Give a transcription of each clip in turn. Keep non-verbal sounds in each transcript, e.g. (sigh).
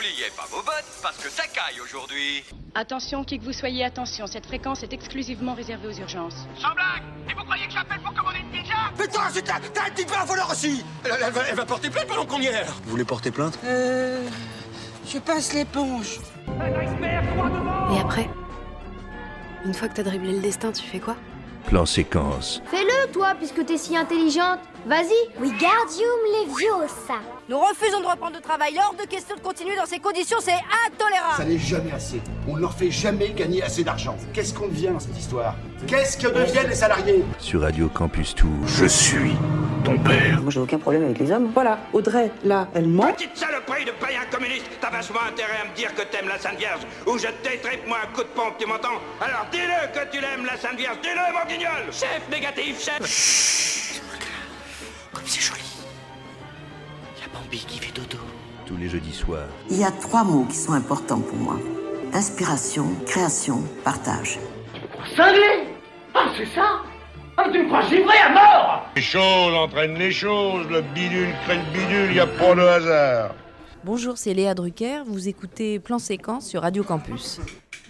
N'oubliez pas vos bottes, parce que ça caille aujourd'hui. Attention, qui que vous soyez, attention, cette fréquence est exclusivement réservée aux urgences. Sans blague Et vous croyez que j'appelle pour commander une pizza? Putain, c'est t'as un petit peu un voleur aussi elle, elle va, elle va porter plainte pendant qu'on y est Vous voulez porter plainte? Euh... Je passe l'éponge. Et après? Une fois que t'as dribblé le destin, tu fais quoi? Plan séquence. Fais-le, toi, puisque t'es si intelligente. Vas-y. Wingardium Leviosa. Nous refusons de reprendre le travail. Hors de question de continuer dans ces conditions, c'est intolérable. Ça n'est jamais assez. On ne leur fait jamais gagner assez d'argent. Qu'est-ce qu'on devient dans cette histoire? Qu'est-ce que deviennent les salariés? Sur Radio Campus Tour. Je suis ton père. Moi, j'ai aucun problème avec les hommes. Voilà, Audrey, là, elle ment. Petite saloperie de païen communiste T'as vachement intérêt à me dire que t'aimes la Sainte Vierge ou je t'étripe moi un coup de pompe, tu m'entends? Alors dis-le que tu l'aimes, la Sainte Vierge Dis-le, mon guignol Chef négatif, chef Comme c'est joli. Il y a Bambi qui fait dodo. Tous les jeudis soirs. Il y a trois mots qui sont importants pour moi. Inspiration, création, partage. Cinglé Ah, c'est ça Ah, tu me crois givré à mort Les choses entraînent les choses, le bidule crée le bidule, y a pas de hasard. Bonjour, c'est Léa Drucker, vous écoutez Plan Séquence sur Radio Campus.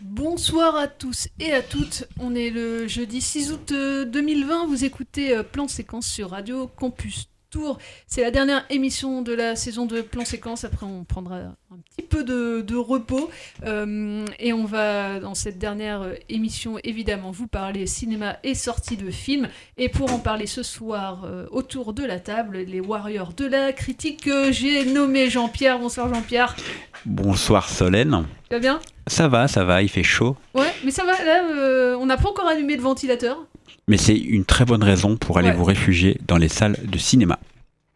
Bonsoir à tous et à toutes, on est le jeudi 6 août euh, 2020, vous écoutez euh, Plan Séquence sur Radio Campus Tour. C'est la dernière émission de la saison de Plan Séquence, après on prendra un petit peu de, de repos euh, et on va dans cette dernière euh, émission évidemment vous parler cinéma et sortie de films et pour en parler ce soir euh, autour de la table, les warriors de la critique que j'ai nommé Jean-Pierre. Bonsoir Jean-Pierre. Bonsoir Solène. Tu vas bien? Ça va, ça va, il fait chaud. Ouais, mais ça va, là, euh, on n'a pas encore allumé le ventilateur. Mais c'est une très bonne raison pour aller Ouais. vous réfugier dans les salles de cinéma.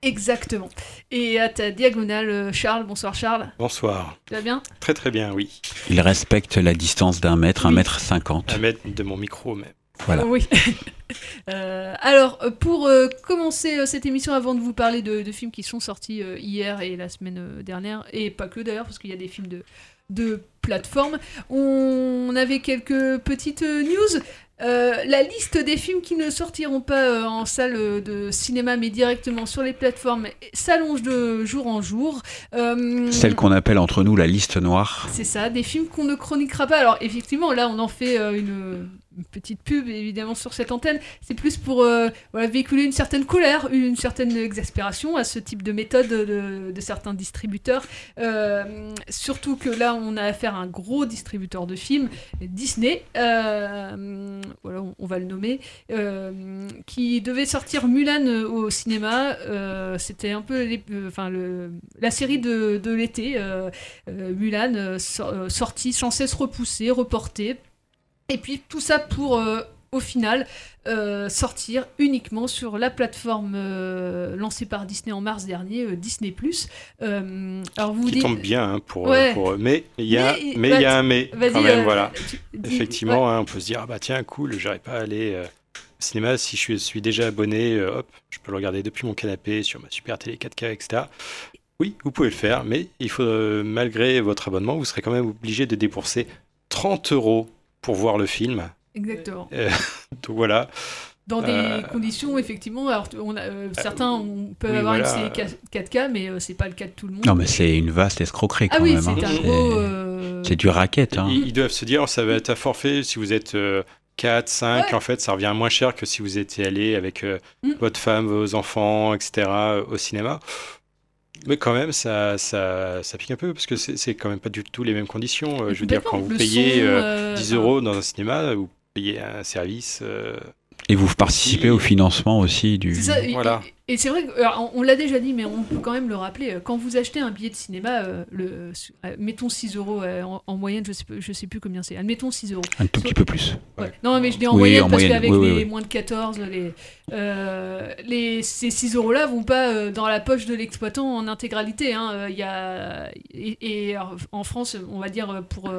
Exactement. Et à ta diagonale, euh, Charles. Bonsoir Charles. Bonsoir. Tu vas bien? Très très bien, oui. Il respecte la distance d'un mètre, un Oui. mètre cinquante. À mettre de mon micro même. Voilà. Oui. (laughs) Euh, alors, euh, pour euh, commencer euh, cette émission, avant de vous parler de, de films qui sont sortis euh, hier et la semaine dernière, et pas que d'ailleurs, parce qu'il y a des films de, de plateforme, on avait quelques petites news. Euh, la liste des films qui ne sortiront pas euh, en salle de cinéma mais directement sur les plateformes s'allonge de jour en jour. Euh, Celle qu'on appelle entre nous la liste noire. c'est ça, des films qu'on ne chroniquera pas. Alors effectivement, là, on en fait une, petite pub, évidemment, sur cette antenne. C'est plus pour euh, véhiculer une certaine colère, une certaine exaspération à ce type de méthode de, certains distributeurs. Euh, surtout que là, on a affaire à un gros distributeur de films, Disney, euh, voilà, on, va le nommer, qui devait sortir Mulan au cinéma. C'était un peu la série de, l'été. Mulan euh, sor- euh, sorti sans cesse repoussé, reporté. Et puis tout ça pour, euh, au final, euh, sortir uniquement sur la plateforme euh, lancée par Disney en mars dernier, Disney+. Alors vous Qui dites- tombe bien hein, pour, Ouais. pour. Mais il y a, Mais- bah, il y a un mais quand même, voilà. dis- Effectivement, ouais. hein, on peut se dire, ah bah tiens, cool, j'aurais pas à aller au cinéma si je suis, déjà abonné, hop, je peux le regarder depuis mon canapé sur ma super télé 4K, etc. Oui, vous pouvez le faire, mais il faut, malgré votre abonnement, vous serez quand même obligé de débourser 30 euros pour voir le film. Exactement. Euh, (laughs) donc voilà. Dans des Euh, conditions, effectivement, alors on a, euh, certains on peut oui, avoir voilà. une série 4K, mais euh, c'est pas le cas de tout le monde. Non mais c'est une vaste escroquerie Ah quand oui, même. c'est hein. un C'est- gros, euh, C'est du racket. Hein. Ils, ils doivent se dire, ça va être à forfait si vous êtes euh, 4, 5, Ouais. en fait, ça revient moins cher que si vous étiez allé avec euh, Mm. votre femme, vos enfants, etc., euh, au cinéma. Mais quand même, ça, ça, ça pique un peu, parce que c'est c'est quand même pas du tout les mêmes conditions. Euh, je veux dire, quand vous payez son, euh, euh, 10 euros dans un cinéma, vous payez un service. euh, Et vous participez au financement aussi du. Ça, Voilà. Et, c'est vrai, que, alors, on, on l'a déjà dit, mais on peut quand même le rappeler. euh, Quand vous achetez un billet de cinéma, euh, le, euh, mettons 6 euros euh, en, en moyenne, je sais, je sais plus combien c'est. Admettons 6 euros. Un tout petit peu plus. Ouais. Non, mais je dis en Oui, moyenne en parce qu'avec oui, oui, les moins de 14, les, les, ces 6 euros-là vont pas dans la poche de l'exploitant en intégralité. hein. Il y a, et, et, alors, en France, on va dire, pour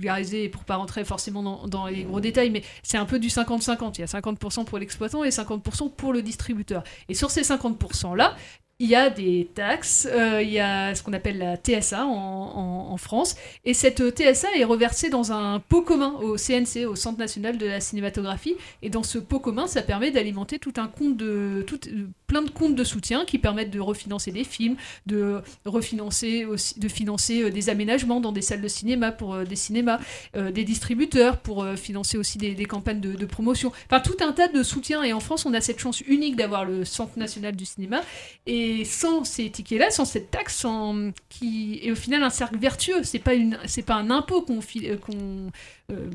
vulgariser et pour pas rentrer forcément dans, dans les gros détails, mais c'est un peu du 50-50. Il y a 50% pour l'exploitant et 50% pour le distributeur. Et sur ces 50%-là, il y a des taxes, euh, il y a ce qu'on appelle la TSA en, France, et cette TSA est reversée dans un pot commun au CNC, au Centre national de la cinématographie, et dans ce pot commun, ça permet d'alimenter tout un compte de euh, plein de comptes de soutien qui permettent de refinancer des films, de refinancer de financer euh, des aménagements dans des salles de cinéma pour des cinémas, des distributeurs pour financer aussi des, des campagnes de, de promotion. Enfin, tout un tas de soutiens. Et en France, on a cette chance unique d'avoir le Centre national du cinéma. Et sans ces tickets-là, sans cette taxe, sans, qui est au final un cercle vertueux. C'est pas une, c'est pas un impôt qu'on, fi- euh, qu'on euh,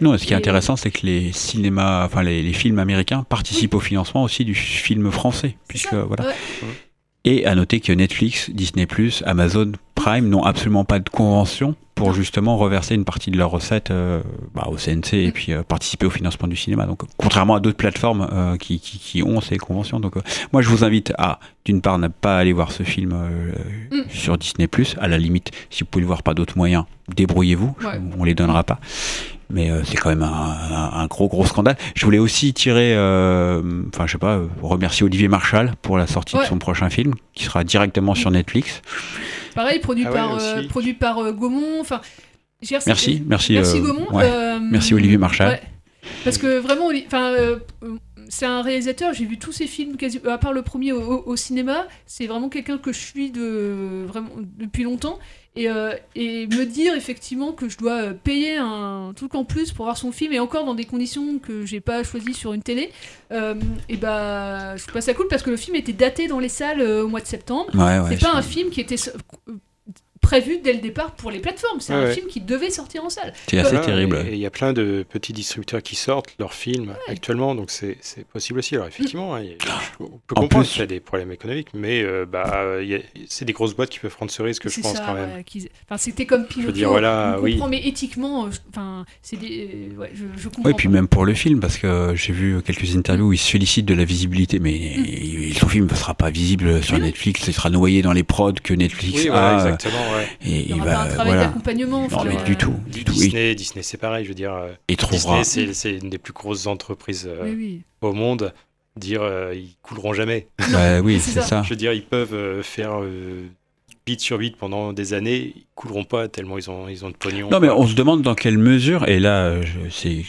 Non, ce qui est et, intéressant, c'est que les cinémas, enfin les, les films américains participent au financement aussi du film français, puisque voilà. ouais. Et à noter que Netflix, Disney+, Amazon Prime n'ont absolument pas de convention pour justement reverser une partie de leurs recettes euh, bah, au CNC et puis euh, participer au financement du cinéma. Donc, contrairement à d'autres plateformes euh, qui, qui, qui ont ces conventions. Donc, moi, je vous invite à, d'une part, ne pas aller voir ce film Mm. sur Disney+. À la limite, si vous pouvez le voir par d'autres moyens, débrouillez-vous. Ouais. On les donnera pas. Mais c'est quand même un, un- un gros gros scandale. Je voulais aussi tirer, enfin je sais pas, remercier Olivier Marchal pour la sortie Ouais. de son prochain film, qui sera directement sur Netflix. Pareil, produit Ah ouais, par, euh, produit par euh, Gaumont. Enfin, Merci, merci, Merci euh, Gaumont. ouais. euh, Merci Olivier Marchal. ouais. Parce que vraiment, enfin, c'est un réalisateur. J'ai vu tous ses films, quasi, à part le premier au, au- au cinéma. C'est vraiment quelqu'un que je suis de vraiment depuis longtemps. Et, euh, et me dire effectivement que je dois euh, payer un truc en plus pour voir son film et encore dans des conditions que j'ai pas choisies sur une télé, euh, et bah je trouve pas ça cool parce que le film était daté dans les salles au mois de septembre. Ouais, ouais, c'est pas un film qui était prévu dès le départ pour les plateformes. C'est un ouais. film qui devait sortir en salle. C'est assez terrible. Et il y a plein de petits distributeurs qui sortent leurs films actuellement, donc c'est possible aussi. Alors effectivement, hein, il y a- on peut En comprendre qu'il y a des problèmes économiques, mais euh, bah, c'est des grosses boîtes qui peuvent prendre ce risque, je pense ça, quand même. ouais, qu'ils- enfin, c'était comme Pinocchio. dire, voilà, on oui. comprend, mais éthiquement, euh, je- enfin, c'est des, euh, ouais, je, je comprends. Oui, puis pas. même pour le film, parce que j'ai vu quelques interviews où il se félicite de la visibilité, mais Mm. son film ne sera pas visible sur Netflix, il sera noyé dans les prods que Netflix Oui, a. voilà, exactement, ouais. Et Il y il aura va, pas un travail voilà. d'accompagnement. Non, enfin, mais du tout, du tout. Et- Disney, Disney c'est pareil, je veux dire. euh, Et trouvera- Disney, c'est- une des plus grosses entreprises euh, Oui, oui. au monde. Dire, euh, ils couleront jamais. Bah oui, (laughs) c'est ça. Je veux dire, ils peuvent euh, faire euh, bit sur bit pendant des années, ils couleront pas tellement ils ont, ils ont de pognon. Non, mais on se demande dans quelle mesure, et là, euh, c'est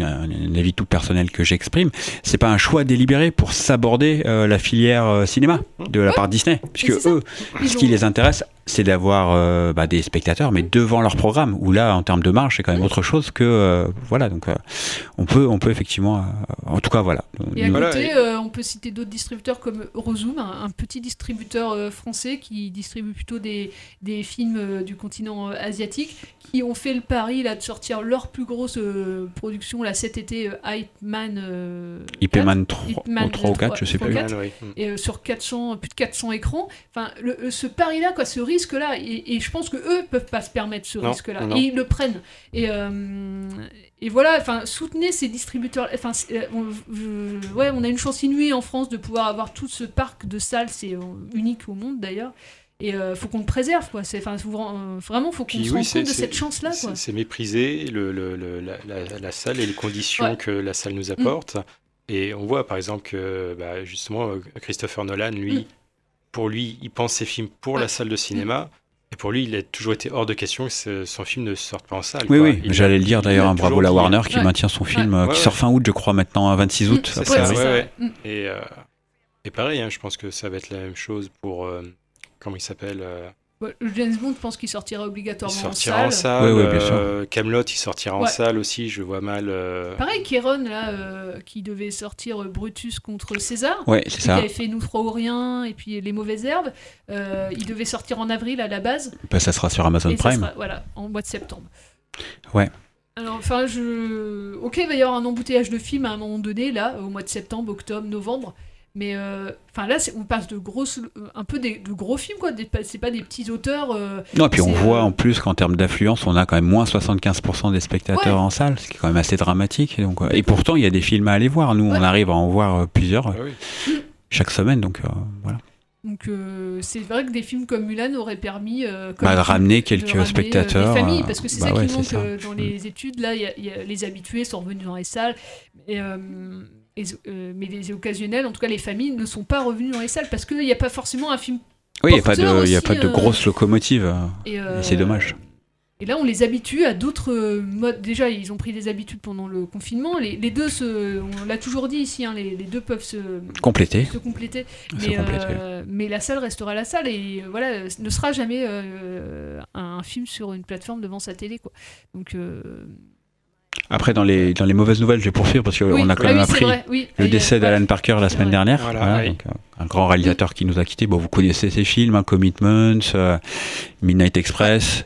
un, avis tout personnel que j'exprime, c'est pas un choix délibéré pour s'aborder euh, la filière euh, cinéma de la part de Disney, puisque eux, Ils ce qui les intéresse, c'est d'avoir euh, bah, des spectateurs, mais devant leur programme, où là, en termes de marge, c'est quand même autre chose que euh, voilà. Donc, euh, on peut, on peut effectivement, euh, en tout cas, voilà. Et à côté, euh, on peut citer d'autres distributeurs comme Eurozoom, un, un petit distributeur euh, français qui distribue plutôt des, des films euh, du continent euh, asiatique, qui ont fait le pari là, de sortir leur plus grosse euh, production là, cet été, euh, Hype Man. euh, IP 4, Man 3, Hype Man ou 3 ou 4, je sais 3 plus. ou 4, Man, oui. Mm. Et euh, sur 400, plus de 400 écrans. Enfin, le- ce pari-là, quoi, ce risque-là, et, et je pense que eux peuvent pas se permettre ce risque-là. Et ils le prennent. Et, euh, et voilà, enfin, soutenez ces distributeurs. Enfin, euh, on, je- ouais, on a une chance inouïe en France de pouvoir avoir tout ce parc de salles, c'est unique au monde d'ailleurs. Et euh, faut qu'on le préserve, quoi. C'est, enfin, faut- euh, vraiment, faut qu'on se oui, rende c'est- compte de cette chance-là, quoi. c'est- mépriser le, le- le- la, la- la salle et les conditions Ouais. Mm. que la salle nous apporte. Et on voit par exemple que bah, justement Christopher Nolan, lui, Mm. pour lui, il pense ses films pour la salle de cinéma. Et pour lui, il a toujours été hors de question que son film ne sorte pas en salle. Oui, quoi. oui, j'allais le dire il d'ailleurs, a un bravo toujours la dit- Warner qui Ouais. maintient son film, euh, Ouais, qui ouais. sort fin août, je crois, maintenant, un 26 août. Ça, priori. ouais, ouais. Mm. Et, euh, et pareil, hein, je pense que ça va être la même chose pour. euh, comment il s'appelle euh, le James Bond, je pense qu'il sortira obligatoirement Il en sortira salle. en salle. Ouais, ouais, bien sûr. euh, Camelot, il sortira en salle aussi. Je vois mal. euh, Pareil, Kéron, là, euh, qui devait sortir Brutus contre César. Ouais, c'est Qui ça. avait fait Nous trois ou rien, et puis Les Mauvaises Herbes. Euh, il devait sortir en avril à la base. Bah, ça sera sur Amazon et ça Prime. sera, voilà, en mois de septembre. Ouais. Alors, enfin, je. Ok, il va y avoir un embouteillage de films à un moment donné, là, au mois de septembre, octobre, novembre. Mais, euh, enfin, là, c'est- on passe de grosses. Un peu des, de gros films, quoi. C'est pas des petits auteurs. euh, Non, et puis on voit euh, en plus qu'en termes d'affluence, on a quand même moins 75% des spectateurs Ouais. en salle, ce qui est quand même assez dramatique. Et, donc, euh, et pourtant, il y a des films à aller voir. Nous, on arrive à en voir euh, plusieurs euh, ah oui. chaque semaine. Donc euh, voilà. Donc euh, c'est vrai que des films comme Mulan auraient permis euh, comme Bah, de film, ramener de quelques ramener, euh, spectateurs, des familles, euh, parce que c'est bah ça ouais, qui manque ça. euh, dans les études. Là, il y a- il y a- les habitués sont revenus dans les salles, et, euh, euh, mais les occasionnels, en tout cas les familles, ne sont pas revenus dans les salles parce qu'il n'y a pas forcément un film. Oui, il n'y a, pas de- y a pas de euh, grosse locomotive. euh, et, et euh, c'est dommage. Et là, on les habitue à d'autres euh, modes. Déjà, ils ont pris des habitudes pendant le confinement. Les, les deux, se, on l'a toujours dit ici, hein, les, les deux peuvent se Compléter. Se compléter. Se Mais, compléter. euh, mais la salle restera la salle et euh, voilà, ne sera jamais euh, un film sur une plateforme devant sa télé. Quoi. Donc, euh, Après, dans les, dans les mauvaises nouvelles, je vais poursuivre parce qu'on Oui. a quand Ah même oui, appris oui. le décès d'Alan Parker la semaine dernière. Voilà, Voilà, oui. donc, euh, un grand réalisateur qui nous a quittés. Bon, vous connaissez ses films, hein, Commitments, euh, Midnight Express,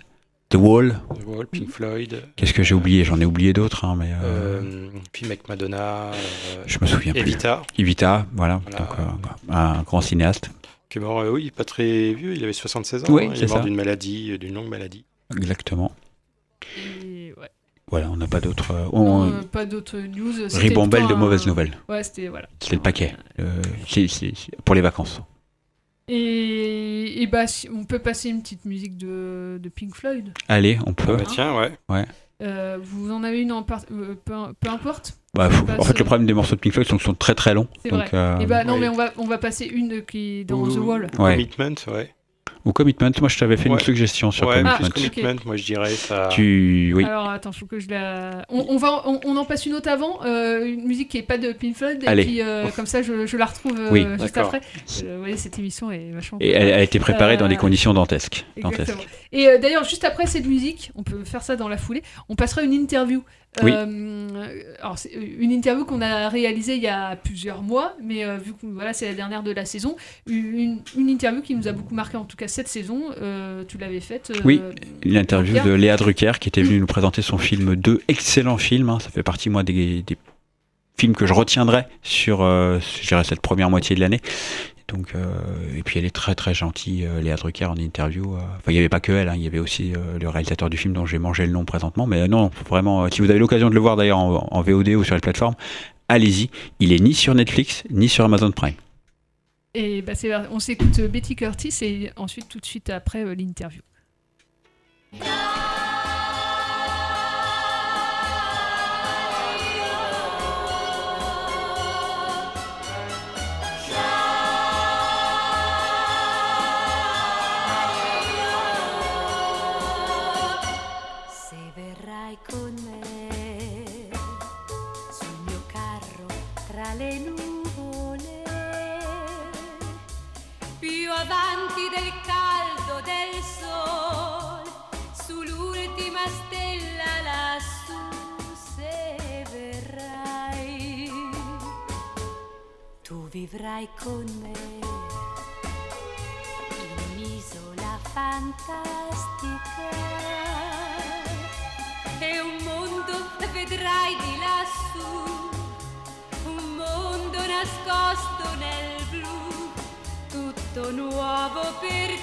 The Wall. The Wall, Pink Floyd. Qu'est-ce que j'ai oublié? J'en ai oublié d'autres, hein, mais euh, Euh, film avec Madonna. euh, je me souviens plus. Evita, Evita, voilà. Voilà. Donc, euh, un grand cinéaste. qui est mort, euh, oui, pas très vieux, il avait 76 ans. Oui, hein, il c'est est mort d'une maladie, d'une longue maladie. Exactement. et. Voilà, on n'a pas d'autres. euh, euh, pas d'autres news. Ribambelle de mauvaises nouvelles. Ouais, c'était voilà. C'était le paquet. Euh, pour les vacances. Et, et bah, si- on peut passer une petite musique de, de Pink Floyd. Allez, on Ah peut. bah tiens, ouais. Ouais. Euh, vous en avez une en part... euh, peu, peu importe. Bah, faut- en fait, le problème des morceaux de Pink Floyd, c'est qu'ils sont très très longs. C'est vrai. euh, et bah non, mais on va, on va passer une qui est dans Ou- The Wall. Ouais. Commitment, ouais. Ou Commitment, moi je t'avais fait une Ouais. suggestion sur ouais, Commitment. plus Commitment, moi je dirais ça. Tu. Oui. Alors attends, faut que je la. On, on va, on, on en passe une autre avant, euh, une musique qui est pas de Pink Floyd, et Allez. puis euh, comme ça je, je la retrouve euh, Oui. juste D'accord. après. Euh, vous voyez, cette émission est vachement. Et elle, elle a été préparée dans des conditions dantesques. Exactement. dantesques. Et euh, d'ailleurs, juste après cette musique, on peut faire ça dans la foulée, on passera une interview. Oui. Euh, alors, c'est une interview qu'on a réalisée il y a plusieurs mois, mais euh, vu que voilà, c'est la dernière de la saison, une, une interview qui nous a beaucoup marqué, en tout cas cette saison, euh, tu l'avais faite. Oui, une interview Drucker. de Léa Drucker qui était venue nous présenter son film 2, excellent film. hein. ça fait partie, moi, des, des films que je retiendrai sur cette première moitié de l'année. Donc, euh, et puis elle est très très gentille, euh, Léa Drucker en interview. euh. Enfin, il n'y avait pas que elle, hein, il y avait aussi euh, le réalisateur du film dont j'ai mangé le nom présentement. Mais euh, non, vraiment, euh, si vous avez l'occasion de le voir d'ailleurs en, en VOD ou sur les plateformes, allez-y. Il est ni sur Netflix ni sur Amazon Prime. Et bah, c'est, on s'écoute Betty Curtis et ensuite tout de suite après euh, l'interview. Vivrai con me. In un'isola fantastica. E un mondo vedrai di lassù, un mondo nascosto nel blu, tutto nuovo per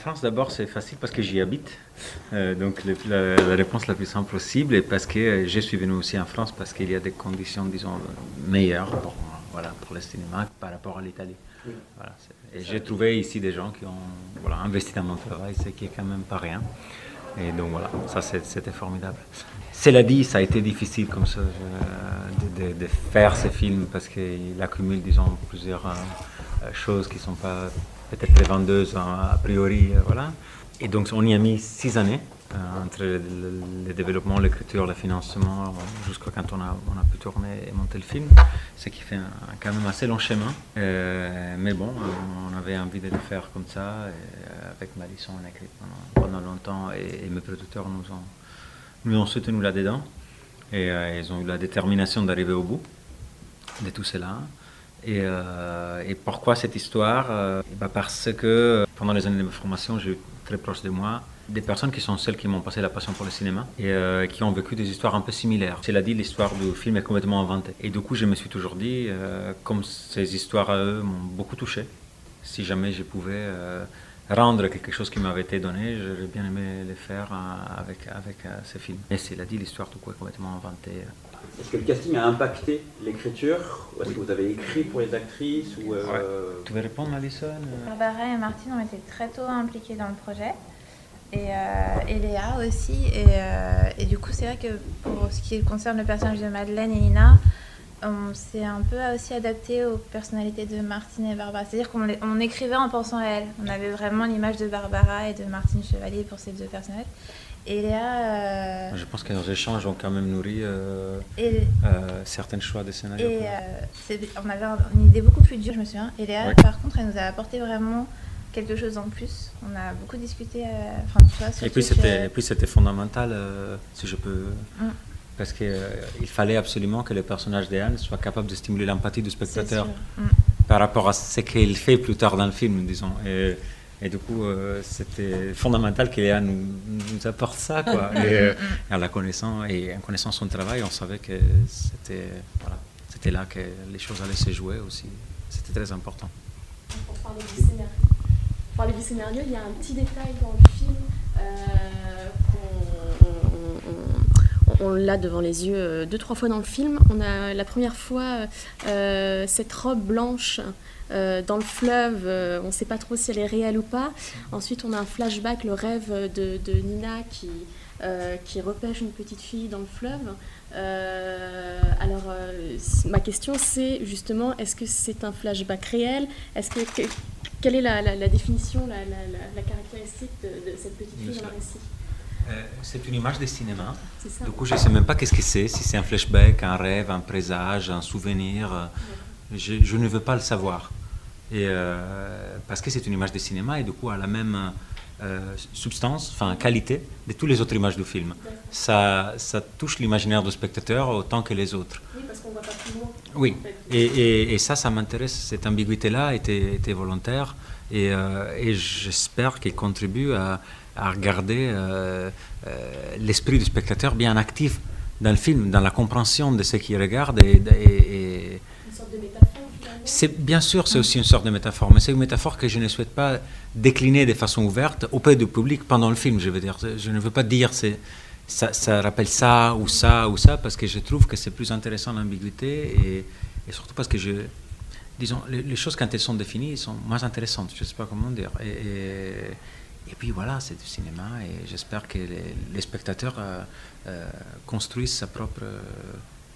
France, d'abord, c'est facile parce que j'y habite. Euh, donc, le, la, la, réponse la plus simple possible. Et parce que euh, je suis venu aussi en France parce qu'il y a des conditions, disons, meilleures pour, voilà, pour le cinéma par rapport à l'Italie. Oui. Voilà, et j'ai trouvé ici des gens qui ont voilà, investi dans mon travail, ce qui est quand même pas rien. Et donc voilà, ça c'était formidable. Cela dit, ça a été difficile comme ça de, de, de faire ces films parce qu'il accumule, disons, plusieurs euh, choses qui ne sont pas peut-être très vendeuses a priori. Euh, voilà. Et donc on y a mis six années euh, entre le, développement, l'écriture, le financement, jusqu'à quand on a, on a pu tourner et monter le film, ce qui fait quand même assez long chemin. Euh, mais bon, on avait envie de le faire comme ça. Et avec Marisson, on a écrit pendant, longtemps et, mes producteurs nous ont, nous ont soutenus là-dedans. Et euh, ils ont eu la détermination d'arriver au bout de tout cela. Et, euh, et, pourquoi cette histoire euh, bah Parce que pendant les années de ma formation, j'ai eu très proche de moi des personnes qui sont celles qui m'ont passé la passion pour le cinéma et euh, qui ont vécu des histoires un peu similaires. Cela dit, l'histoire du film est complètement inventée. Et du coup, je me suis toujours dit, comme ces histoires à eux m'ont beaucoup touché, si jamais je pouvais rendre quelque chose qui m'avait été donné, j'aurais bien aimé le faire avec, avec ces films. Mais cela dit, l'histoire du coup est complètement inventée. Est-ce que le casting a impacté l'écriture Ou est-ce oui. que vous avez écrit pour les actrices ou euh... ouais. Tu veux répondre, Alison Barbara et Martine ont été très tôt impliquées dans le projet. Et, euh, et Léa aussi. Et, euh, et du coup, c'est vrai que pour ce qui concerne le personnage de Madeleine et Nina, on s'est un peu aussi adapté aux personnalités de Martine et Barbara. C'est-à-dire qu'on on écrivait en pensant à elles. On avait vraiment l'image de Barbara et de Martine Chevalier pour ces deux personnages. Et Léa. Euh... Je pense que nos échanges ont quand même nourri euh, et, euh, certains choix de scénario. Et on avait une idée beaucoup plus dure, je me souviens. Et Léa, ouais. par contre, elle nous a apporté vraiment quelque chose en plus. On a beaucoup discuté. Enfin, tu vois, et puis c'était, que... puis c'était fondamental, si je peux. Mm. Parce qu'il il fallait absolument que le personnage d'Anne soit capable de stimuler l'empathie du spectateur mm. par rapport à ce qu'il fait plus tard dans le film, disons. Et, et du coup, euh, c'était fondamental qu'Eléa nous, nous, apporte ça, quoi. (laughs) et, euh, en la connaissant et en connaissant son travail, on savait que c'était voilà, c'était là que les choses allaient se jouer aussi. C'était très important. Pour parler du scénario, pour parler du scénario, il y a un petit détail dans le film euh, qu'on on, l'a devant les yeux deux trois fois dans le film. On a la première fois euh, cette robe blanche euh, dans le fleuve, euh, on ne sait pas trop si elle est réelle ou pas. Ensuite, on a un flashback, le rêve de, de Nina qui, euh, qui repêche une petite fille dans le fleuve. alors, ma question, c'est justement, est-ce que c'est un flashback réel? Est-ce que, que, quelle est la, la, la définition, la, la, caractéristique de, de cette petite fille dans le récit? C'est une image de cinéma. Du coup, je ne sais même pas qu'est-ce que c'est, si c'est un flashback, un rêve, un présage, un souvenir. Ouais. Je, je, ne veux pas le savoir. Et, euh, parce que c'est une image de cinéma et du coup, a la même euh, substance, enfin qualité de toutes les autres images du film. Ça, ça touche l'imaginaire du spectateur autant que les autres. Oui, parce qu'on voit pas plus loin. Oui, en fait. et, et, et, ça, ça m'intéresse. Cette ambiguïté-là était, était volontaire et, euh, et j'espère qu'elle contribue à à regarder euh, l'esprit du spectateur bien actif dans le film, dans la compréhension de ce qu'il regarde. Et une sorte de métaphore c'est bien sûr, c'est aussi une sorte de métaphore, mais c'est une métaphore que je ne souhaite pas décliner de façon ouverte auprès du public pendant le film. Je veux dire, je ne veux pas dire c'est ça, ça rappelle ça ou ça ou ça parce que je trouve que c'est plus intéressant l'ambiguïté et, surtout parce que je disons les, choses quand elles sont définies sont moins intéressantes. Je ne sais pas comment dire. Et, et puis voilà, c'est du cinéma et j'espère que les, spectateurs euh, euh, construisent sa propre euh,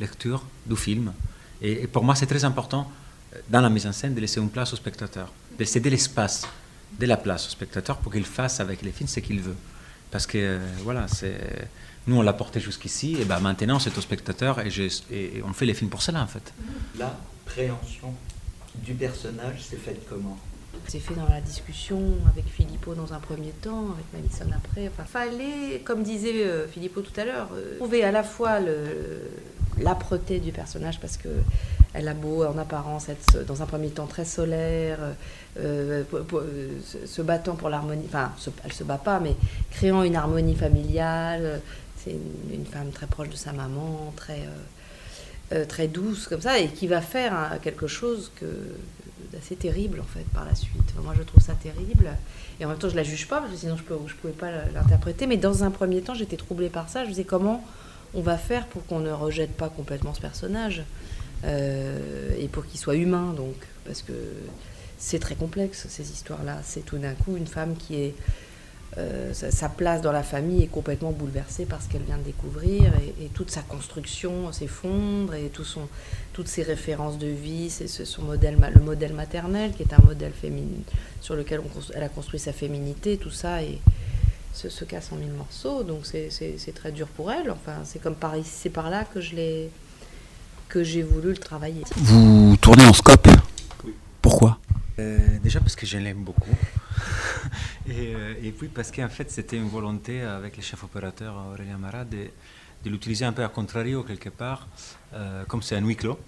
lecture du film. Et pour moi, c'est très important dans la mise en scène de laisser une place au spectateur, de céder l'espace, de la place au spectateur pour qu'il fasse avec les films ce qu'il veut. Parce que voilà, c'est nous on l'a porté jusqu'ici, et ben maintenant c'est au spectateur et, et, on fait les films pour cela en fait. La préhension du personnage s'est faite comment? C'est fait dans la discussion avec Philippot dans un premier temps, avec Madison après. Enfin, fallait, comme disait euh, Philippot tout à l'heure, euh, trouver à la fois l'âpreté du personnage parce que elle a beau en apparence être dans un premier temps très solaire, euh, pour, se battant pour l'harmonie, enfin elle se bat pas, mais créant une harmonie familiale. C'est une, femme très proche de sa maman, très, euh, très douce comme ça, et qui va faire quelque chose d'assez terrible en fait par la suite. Moi je trouve ça terrible et en même temps je la juge pas parce que sinon je peux je pouvais pas l'interpréter. Mais dans un premier temps j'étais troublée par ça. Je me disais comment on va faire pour qu'on ne rejette pas complètement ce personnage euh, et pour qu'il soit humain donc parce que c'est très complexe ces histoires là. C'est tout d'un coup une femme qui est euh, sa, place dans la famille est complètement bouleversée par ce qu'elle vient de découvrir et, toute sa construction s'effondre et tout son, toutes ses références de vie, c'est ce- son modèle, le modèle maternel qui est un modèle féminin sur lequel elle a construit sa féminité, tout ça et se, se casse en mille morceaux. Donc c'est- très dur pour elle. Enfin, c'est comme par ici, c'est par là que je l'ai que j'ai voulu le travailler. Vous tournez en scope? Pourquoi? Euh, déjà parce que je l'aime beaucoup. (laughs) et, euh, et puis parce qu'en fait, c'était une volonté avec le chef opérateur Aurélien Marat de, de l'utiliser un peu à contrario quelque part, euh, comme c'est un huis clos.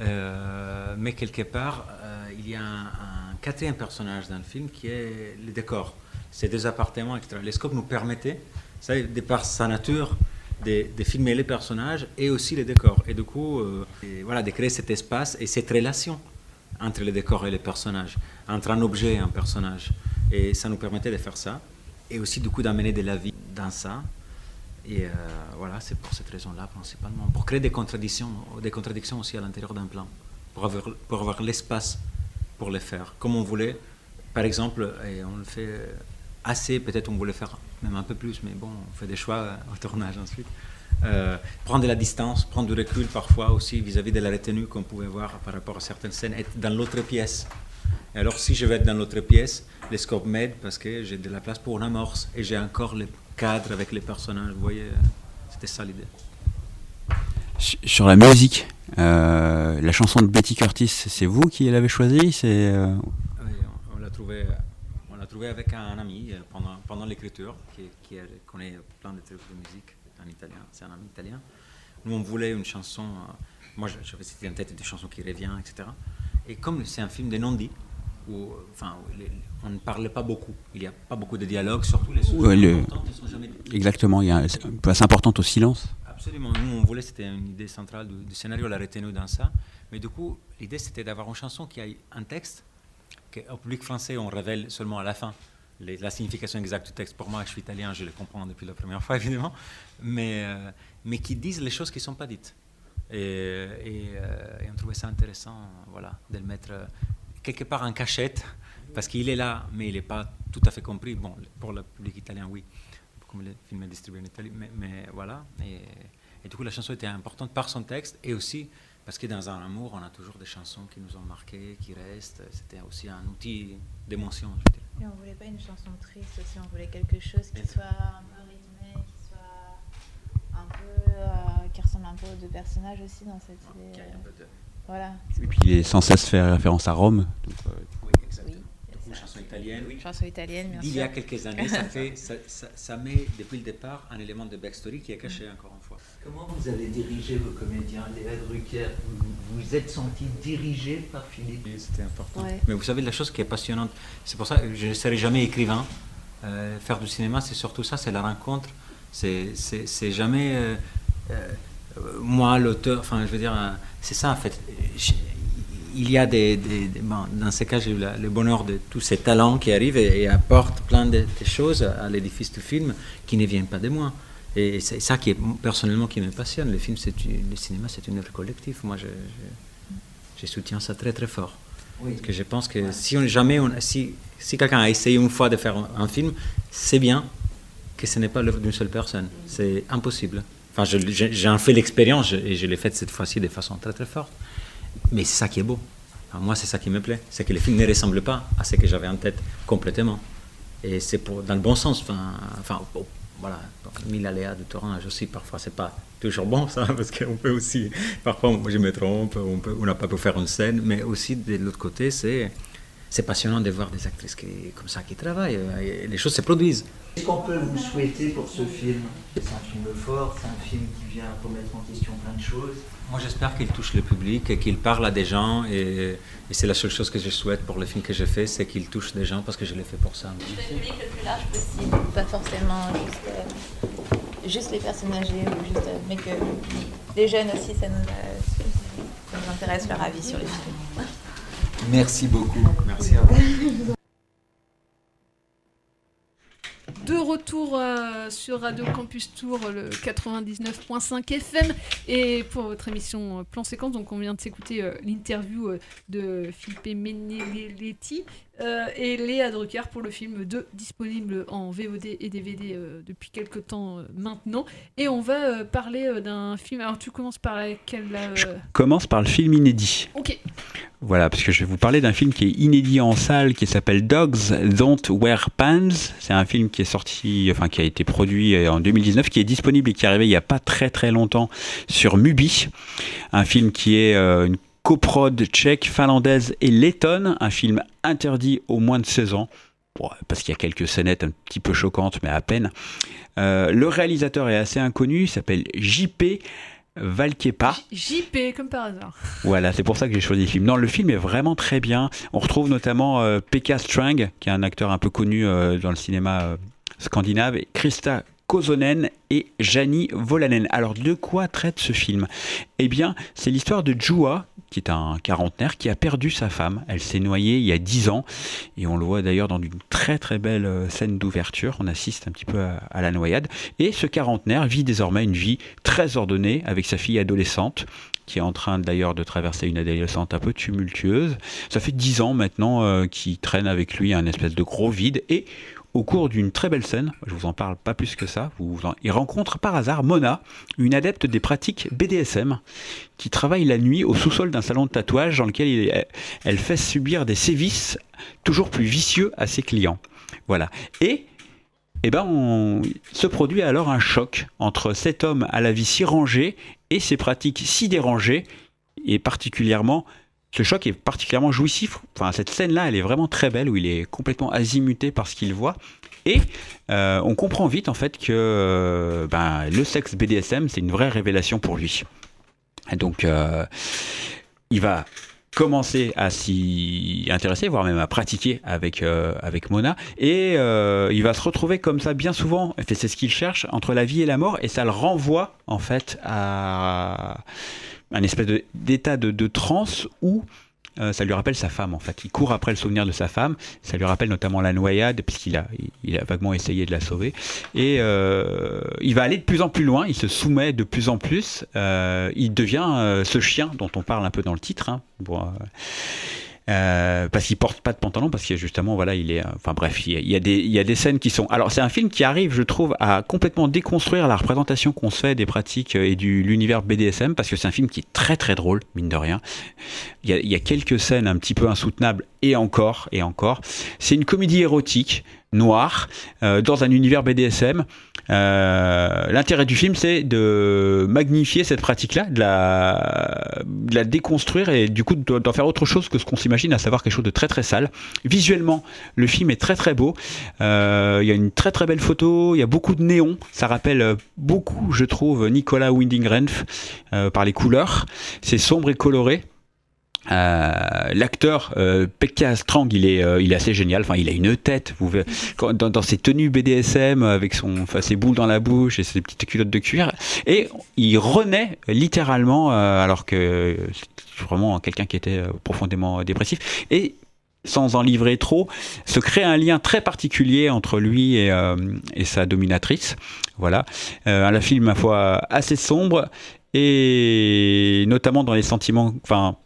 Euh, mais quelque part, euh, il y a un, un quatrième personnage dans le film qui est le décor. C'est des appartements, etc. Les scopes nous permettaient, ça, de par sa nature, de, filmer les personnages et aussi les décors. Et du coup, euh, voilà, de créer cet espace et cette relation entre les décors et les personnages, entre un objet et un personnage. Et ça nous permettait de faire ça. Et aussi, du coup, d'amener de la vie dans ça. Et euh, voilà, c'est pour cette raison-là, principalement. Pour créer des contradictions, des contradictions aussi à l'intérieur d'un plan. Pour avoir, pour avoir l'espace pour les faire. Comme on voulait, par exemple, et on le fait assez, peut-être on voulait faire même un peu plus, mais bon, on fait des choix euh, au tournage ensuite. Euh, prendre de la distance, prendre du recul parfois aussi vis-à-vis de la retenue qu'on pouvait voir par rapport à certaines scènes, être dans l'autre pièce. Et alors si je vais être dans l'autre pièce, les scopes m'aident parce que j'ai de la place pour une amorce et j'ai encore le cadre avec les personnages. Vous voyez, euh, c'était ça l'idée. Sur- la musique, euh, la chanson de Betty Curtis, c'est vous qui l'avez choisie C'est euh, Oui, on, on l'a trouvé, avec un ami euh, pendant, pendant l'écriture, qui, qui connaît plein de trucs de musique en italien. C'est un ami italien. Nous, on voulait une chanson. euh, moi, j'avais cette en tête des chansons qui reviennent, etc. Et comme c'est un film de non-dit, où, enfin, où les- on ne parle pas beaucoup, il n'y a pas beaucoup de dialogue, surtout les choses ouais, le- importantes ne sont jamais dites. exactement, il y a un- une place importante au silence. Absolument. Nous, on voulait, c'était une idée centrale du, du scénario, la retenue dans ça. Mais du coup, l'idée, c'était d'avoir une chanson qui a un texte, qu'au public français, on révèle seulement à la fin la signification exacte du texte. Pour moi, je suis italien, je le comprends depuis la première fois, (laughs) évidemment, mais, euh, mais qui disent les choses qui ne sont pas dites. Et, euh, on trouvait ça intéressant, voilà, de le mettre euh, quelque part en cachette, parce qu'il est là, mais il n'est pas tout à fait compris. Bon, pour le public italien, oui, comme le film est distribué en Italie, mais, mais voilà. Et, et du coup, la chanson était importante par son texte et aussi parce que dans un amour, on a toujours des chansons qui nous ont marqués, qui restent. C'était aussi un outil d'émotion, je dirais. Et on voulait pas une chanson triste aussi, on voulait quelque chose qui soit un peu rythmé, qui soit un peu. euh, qui ressemble un peu aux deux personnages aussi dans cette idée. euh, Voilà. Et puis il est sans cesse faire référence à Rome. donc, euh, Oui, exactement. Du coup, chanson italienne. Chanson italienne, bien Il y a quelques années, ça, (laughs) fait, ça, ça- ça met depuis le départ un élément de backstory qui est caché encore une fois. Comment vous avez dirigé vos comédiens, Léa Drucker Vous vous êtes senti dirigé par Philippe? C'était important. Ouais. Mais vous savez, la chose qui est passionnante, c'est pour ça que je ne serai jamais écrivain. Euh, faire du cinéma, c'est surtout ça, c'est la rencontre. C'est c'est- c'est jamais euh, euh, moi, l'auteur, enfin, je veux dire, euh, c'est ça en fait. Il y a des. des- des- bon, dans ce cas, j'ai eu la- le bonheur de tous ces talents qui arrivent et, et apportent plein de, de choses à l'édifice du film qui ne viennent pas de moi. Et c'est ça qui est personnellement qui me passionne. Le film, c'est le cinéma, c'est une œuvre collective. Moi, je, je- je soutiens ça très très fort. Oui. Parce que je pense que si on, jamais on, si, si quelqu'un a essayé une fois de faire un, un film, c'est bien que ce n'est pas l'œuvre d'une seule personne. C'est impossible. Enfin, je- je- j'en fais l'expérience et je l'ai faite cette fois-ci de façon très très forte. Mais c'est ça qui est beau. Moi, c'est ça qui me plaît. C'est que le film ne ressemble pas à ce que j'avais en tête complètement. Et c'est pour, dans le bon sens. Enfin, enfin bon, voilà, mille aléas du tournage aussi. Parfois, c'est pas toujours bon, ça, (laughs) parce qu'on peut aussi. Parfois, je me trompe, on n'a pas pu faire une scène. Mais aussi, de l'autre côté, c'est. C'est passionnant de voir des actrices qui, comme ça qui travaillent. Et les choses se produisent. Qu'est-ce qu'on peut vous souhaiter pour ce film C'est un film fort, c'est un film qui vient remettre en question plein de choses? Moi, j'espère qu'il touche le public et qu'il parle à des gens. Et, et c'est la seule chose que je souhaite pour le film que j'ai fait, c'est qu'il touche des gens parce que je l'ai fait pour ça. Le public le plus large possible, pas forcément juste, euh, juste les personnes âgées, ou juste, euh, mais que les jeunes aussi, ça nous, euh, ça nous intéresse leur avis sur les films. Merci beaucoup. Merci à vous. De retour euh, sur Radio Campus Tour, le 99.5 FM, et pour votre émission euh, Plan Séquence, on vient de s'écouter euh, l'interview de Philippe Meneletti euh, et Léa Drucker pour le film 2, disponible en VOD et DVD euh, depuis quelques temps euh, maintenant. Et on va parler d'un film. Alors tu commences par laquelle euh, Commence par le film inédit. Ok. Voilà, parce que je vais vous parler d'un film qui est inédit en salle, qui s'appelle Dogs Don't Wear Pants. C'est un film qui est sorti, enfin qui a été produit en 2019, qui est disponible et qui est arrivé il n'y a pas très très longtemps sur Mubi. Un film qui est une coprode tchèque, finlandaise et lettonne. Un film interdit aux moins de 16 ans. Bon, parce qu'il y a quelques scénettes un petit peu choquantes, mais à peine. Euh, le réalisateur est assez inconnu, il s'appelle JP Valkepa. JP, comme par hasard. Voilà, c'est pour ça que j'ai choisi le film. Non, le film est vraiment très bien. On retrouve notamment euh, Pekka Strang, qui est un acteur un peu connu euh, dans le cinéma scandinave, et Krista Kosonen et Jani Volanen. Alors, de quoi traite ce film? Eh bien, c'est l'histoire de Jua, qui est un quarantenaire, qui a perdu sa femme. Elle s'est noyée il y a dix ans, et on le voit d'ailleurs dans une très très belle euh, scène d'ouverture. On assiste un petit peu à, à la noyade. Et ce quarantenaire vit désormais une vie très ordonnée avec sa fille adolescente qui est en train d'ailleurs de traverser une adolescente un peu tumultueuse. Ça fait dix ans maintenant euh, qu'il traîne avec lui un espèce de gros vide et au cours d'une très belle scène, je vous en parle pas plus que ça, vous il rencontre par hasard Mona, une adepte des pratiques BDSM, qui travaille la nuit au sous-sol d'un salon de tatouage dans lequel elle fait subir des sévices toujours plus vicieux à ses clients. Voilà. Et eh ben, se produit alors un choc entre cet homme à la vie si rangée et ses pratiques si dérangées, et particulièrement, ce choc est particulièrement jouissif. Enfin, cette scène-là, elle est vraiment très belle, où il est complètement azimuté par ce qu'il voit. Et euh, on comprend vite, en fait, que euh, ben, le sexe BDSM, c'est une vraie révélation pour lui. Donc, euh, il va commencer à s'y intéresser, voire même à pratiquer avec, avec Mona. Et il va se retrouver comme ça bien souvent, et c'est ce qu'il cherche, entre la vie et la mort, et ça le renvoie en fait à un espèce d'état de, de transe où euh, ça lui rappelle sa femme en fait. Il court après le souvenir de sa femme. Ça lui rappelle notamment la noyade puisqu'il a, vaguement essayé de la sauver. Et euh, il va aller de plus en plus loin. Il se soumet de plus en plus. Euh, il devient ce chien dont on parle un peu dans le titre. hein. Bon, euh, parce qu'il porte pas de pantalon parce que justement voilà il est euh, enfin bref il y, a, des il y a des scènes qui sont alors c'est un film qui arrive je trouve à complètement déconstruire la représentation qu'on se fait des pratiques euh, et du l'univers BDSM parce que c'est un film qui est très très drôle mine de rien. Il y a quelques scènes un petit peu insoutenables et encore et encore. C'est une comédie érotique noire euh, dans un univers BDSM euh, l'intérêt du film c'est de magnifier cette pratique là de la, déconstruire et du coup de- d'en faire autre chose que ce qu'on s'imagine à savoir quelque chose de très très sale. Visuellement le film est très très beau. Euh, il y a une très très belle photo il y a beaucoup de néons. Ça rappelle beaucoup je trouve Nicolas Winding Refn euh, par les couleurs. C'est sombre et coloré euh, l'acteur euh, Pekka Strang, il est, euh, il est assez génial. Enfin, il a une tête. Vous dans, ses tenues BDSM, avec son, enfin, ses boules dans la bouche et ses petites culottes de cuir, et il renaît littéralement, euh, alors que c'est vraiment quelqu'un qui était profondément dépressif. Et sans en livrer trop, se crée un lien très particulier entre lui et, sa dominatrice. Voilà, un film à fois assez sombre et notamment dans les sentiments, enfin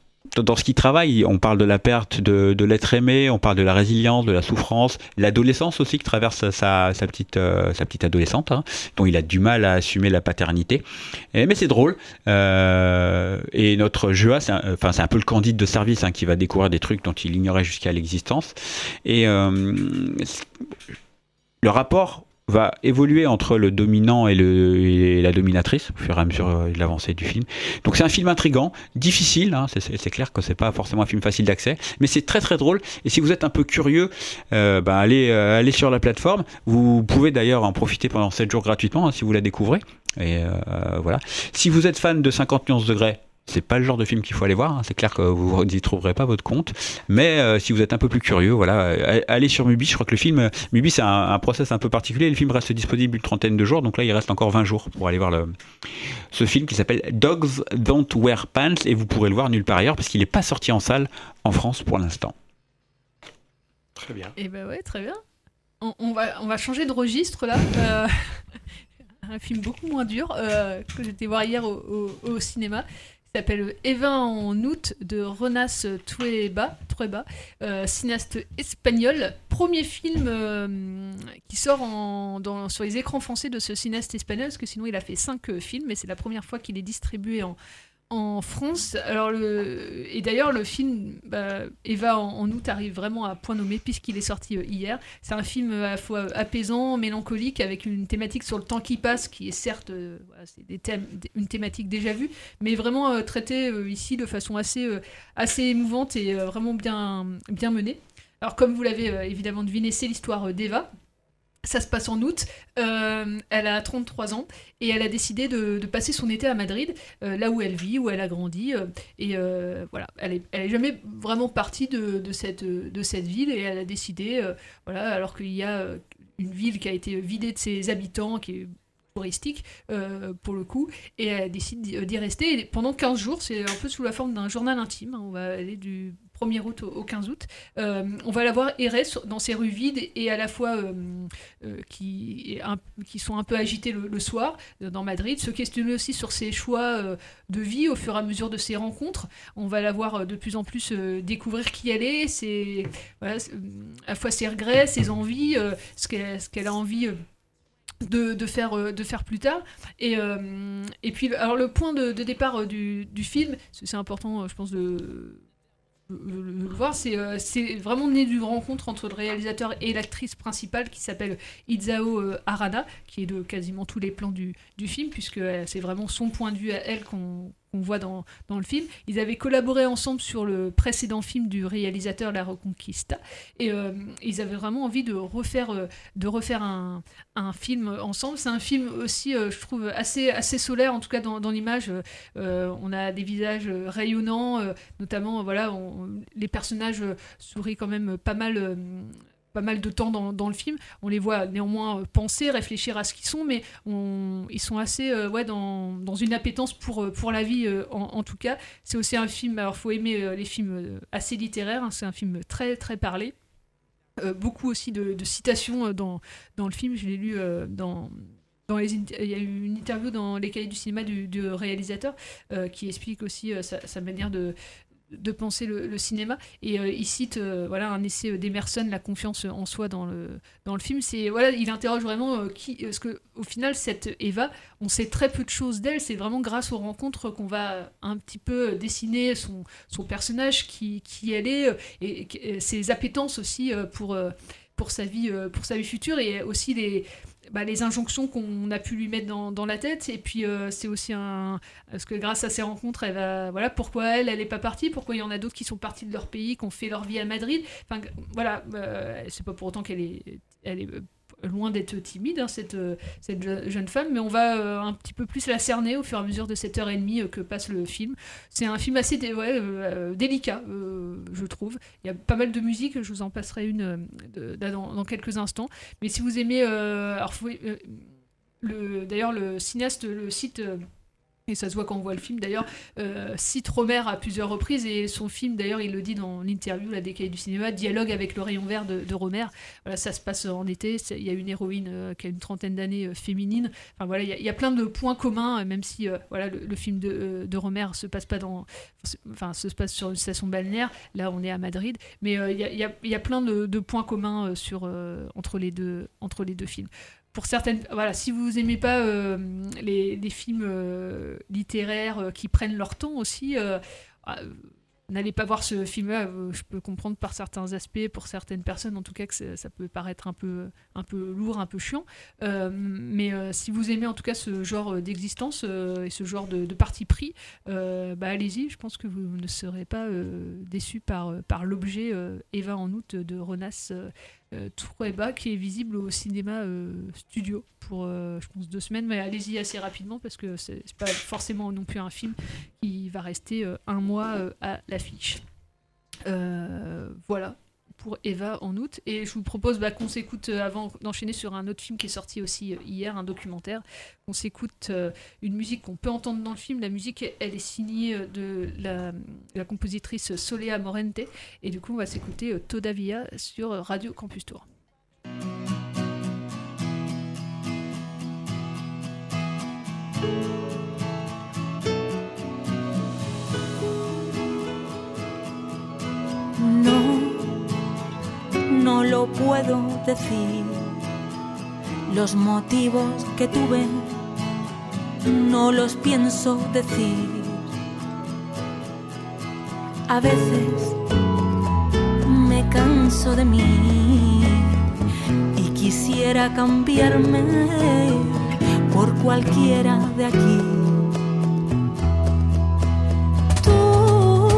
dans- ce qu'il travaille, on parle de la perte de, l'être aimé, on parle de la résilience, de la souffrance, l'adolescence aussi que traverse sa, petite, euh, adolescente, hein, dont il a du mal à assumer la paternité. Mais c'est drôle. Euh, et notre Joa, c'est un, peu le candide de service hein, qui va découvrir des trucs dont il ignorait jusqu'à l'existence. Et euh, le rapport va évoluer entre le dominant et, le, et la dominatrice au fur et à mesure euh, de l'avancée du film. Donc c'est un film intrigant, difficile, hein, c'est- clair que c'est pas forcément un film facile d'accès, mais c'est très très drôle. Et si vous êtes un peu curieux, euh, ben, allez, euh, allez sur la plateforme. Vous pouvez d'ailleurs en profiter pendant 7 jours gratuitement hein, si vous la découvrez. Et euh, voilà. Si vous êtes fan de 50 nuances degrés, C'est pas le genre de film qu'il faut aller voir. hein. C'est clair que vous n'y trouverez pas votre compte. Mais euh, si vous êtes un peu plus curieux, voilà, allez sur Mubi. Je crois que le film, euh, Mubi, c'est un, un process un peu particulier. Le film reste disponible une trentaine de jours. Donc là, il reste encore 20 jours pour aller voir le, ce film qui s'appelle Dogs Don't Wear Pants. Et vous pourrez le voir nulle part ailleurs parce qu'il n'est pas sorti en salle en France pour l'instant. Très bien. Et ben ouais, très bien. On, on va, on va changer de registre là. Euh, (laughs) un film beaucoup moins dur euh, que j'étais voir hier au, au- au cinéma. Il s'appelle Eva en août de Renas Trueba, Trueba euh, cinéaste espagnol. Premier film euh, qui sort sur les écrans français de ce cinéaste espagnol, parce que sinon il a fait cinq euh, films, et c'est la première fois qu'il est distribué en, en France. Alors. Et d'ailleurs, le film bah, Eva en, août arrive vraiment à point nommé puisqu'il est sorti euh, hier. C'est un film à la fois apaisant, mélancolique, avec une thématique sur le temps qui passe, qui est certes euh, une thématique déjà vue, mais vraiment euh, traitée euh, ici de façon assez, assez émouvante et vraiment bien, bien menée. Alors comme vous l'avez évidemment deviné, c'est l'histoire d'Eva. Ça se passe en août. Euh, elle a 33 ans et elle a décidé de, passer son été à Madrid, euh, là où elle vit, où elle a grandi. euh, et voilà, elle est, elle est jamais vraiment partie de, cette, ville et elle a décidé, voilà, alors qu'il y a une ville qui a été vidée de ses habitants, qui est touristique pour le coup, et elle décide d'y rester pendant 15 jours. C'est un peu sous la forme d'un journal intime. hein. On va aller du 1er août au au 15 août. On va la voir errer dans ces rues vides et à la fois euh, euh, qui, sont un peu agitées le, soir euh, dans Madrid, se questionner aussi sur ses choix de vie au fur et à mesure de ses rencontres. On va la voir de plus en plus découvrir qui elle est, ses, à la fois ses regrets, ses envies, ce qu'elle a envie. de, faire, de faire plus tard. Et, puis, alors le point de, départ du, du film, c'est important, je pense, de le voir, c'est euh, c'est vraiment né d'une rencontre entre le réalisateur et l'actrice principale qui s'appelle Izao euh, Arada, qui est de quasiment tous les plans du, du film, puisque euh, c'est vraiment son point de vue à elle qu'on qu'on voit dans, dans le film. Ils avaient collaboré ensemble sur le précédent film du réalisateur La Reconquista, et euh, ils avaient vraiment envie de refaire, euh, de refaire un, un film ensemble. C'est un film aussi, euh, je trouve, assez, assez solaire, en tout cas dans, l'image. On a des visages rayonnants, notamment, voilà, les personnages sourient quand même pas mal. Pas mal de temps dans, le film. On les voit néanmoins euh, penser, réfléchir à ce qu'ils sont, mais ils sont assez euh, dans, une appétence pour, euh, la vie, en, tout cas. C'est aussi un film, alors faut aimer les films assez littéraires, hein, c'est un film très très parlé. Beaucoup aussi de, citations dans, le film, je l'ai lu dans... Les il y a eu une interview dans les cahiers du cinéma du, réalisateur qui explique aussi sa manière de, de penser le, cinéma. Et euh, il cite euh, voilà, un essai d'Emerson, La confiance en soi dans le, dans le film. C'est, voilà, il interroge vraiment euh, qui. Parce que, au final, cette Eva, on sait très peu de choses d'elle. C'est vraiment grâce aux rencontres qu'on va un petit peu dessiner son, son personnage, qui, qui elle est, et, et ses appétences aussi pour. pour sa vie pour sa vie future et aussi les bah, les injonctions qu'on a pu lui mettre dans, la tête. Et puis euh, c'est aussi un parce que grâce à ces rencontres elle va voilà pourquoi elle elle est pas partie? Pourquoi il y en a d'autres qui sont partis de leur pays qui ont fait leur vie à Madrid? Enfin voilà euh, c'est pas pour autant qu'elle est loin d'être timide hein, cette euh, cette je- jeune femme mais on va euh, un petit peu plus la cerner au fur et à mesure de cette heure et demie euh, que passe le film. C'est un film assez délicat je trouve. Il y a pas mal de musique je vous en passerai une dans, quelques instants. Mais si vous aimez d'ailleurs le cinéaste le euh, et ça se voit quand on voit le film d'ailleurs, euh, cite Romer à plusieurs reprises et son film d'ailleurs il le dit dans l'interview La décaille du cinéma, dialogue avec le rayon vert de, de Romer. Voilà, ça se passe en été, il y a une héroïne euh, qui a une trentaine d'années euh, féminine. Enfin voilà, il y, a- plein de points communs, même si voilà le, film de, de Romer se passe pas dans, enfin se passe sur une station balnéaire. Là on est à Madrid, mais il y, a, y y a plein de, de points communs sur entre les deux entre les deux films pour certaines, voilà, si vous aimez pas euh, les, films euh, littéraires euh, qui prennent leur temps aussi, n'allez pas voir ce film-là. Je peux comprendre par certains aspects, pour certaines personnes en tout cas, que ça peut paraître un peu, un peu lourd, un peu chiant. Mais si vous aimez en tout cas ce genre d'existence et ce genre de, parti pris, bah, allez-y. Je pense que vous ne serez pas déçus par, par l'objet Eva en août de Ronas euh, euh, Trueba, qui est visible au cinéma euh, studio pour, euh, je pense, deux semaines. Mais allez-y assez rapidement parce que c'est pas forcément non plus un film qui va rester un mois à l'affiche. Voilà pour Eva en août. Et je vous propose bah, qu'on s'écoute euh, avant d'enchaîner sur un autre film qui est sorti aussi euh, hier, un documentaire. On s'écoute euh, une musique qu'on peut entendre dans le film. La musique, elle est signée de la, la compositrice Solea Morente. Et du coup, on va s'écouter Todavia sur Radio Campus Tour. No, no lo puedo decir. Los motivos que tuve no los pienso decir. A veces me canso de mí y quisiera cambiarme por cualquiera de aquí. Tú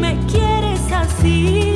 me quieres así.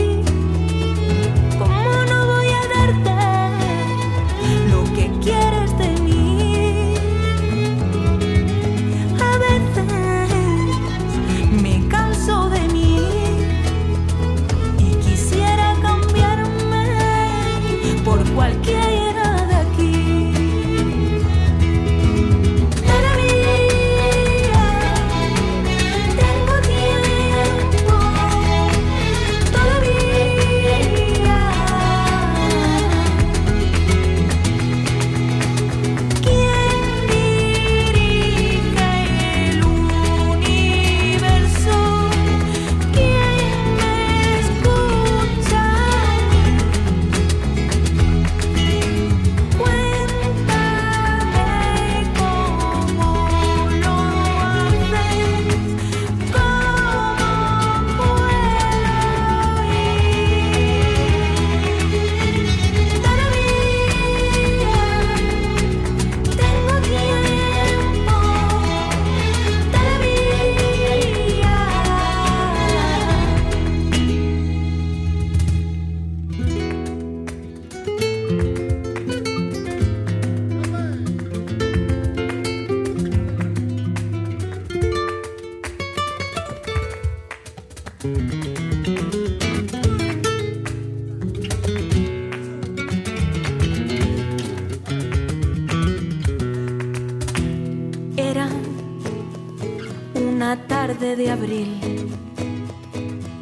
De abril.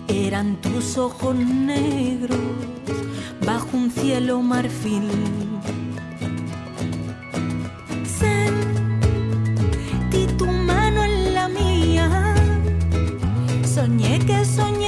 Eran tus ojos negros bajo un cielo marfil. Sentí tu mano en la mía. Soñé que soñaba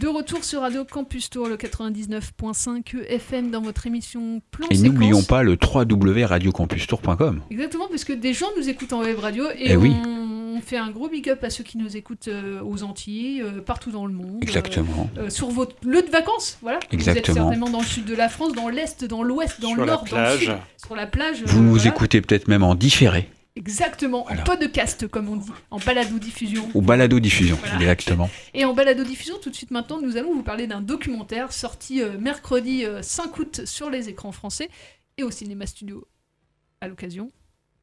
De retour sur Radio Campus Tour, le 99.5 FM dans votre émission Plan Et n'oublions pas le www.radiocampustour.com. Exactement, parce que des gens nous écoutent en web radio et Eh on, oui. on fait un gros big up à ceux qui nous écoutent euh, aux Antilles, euh, partout dans le monde. Exactement. euh, euh, sur votre lieu de vacances, voilà. Vous êtes Exactement. certainement dans le sud de la France, dans l'est, dans l'ouest, dans Sur le la nord, dans le sud, sur la plage. euh, Vous nous voilà. écoutez peut-être même en différé Exactement, en podcast, comme on dit, en balado-diffusion. ou balado-diffusion. Voilà. Exactement. Et en balado-diffusion, tout de suite maintenant, nous allons vous parler d'un documentaire sorti euh, mercredi euh, 5 août sur les écrans français et au cinéma studio à l'occasion.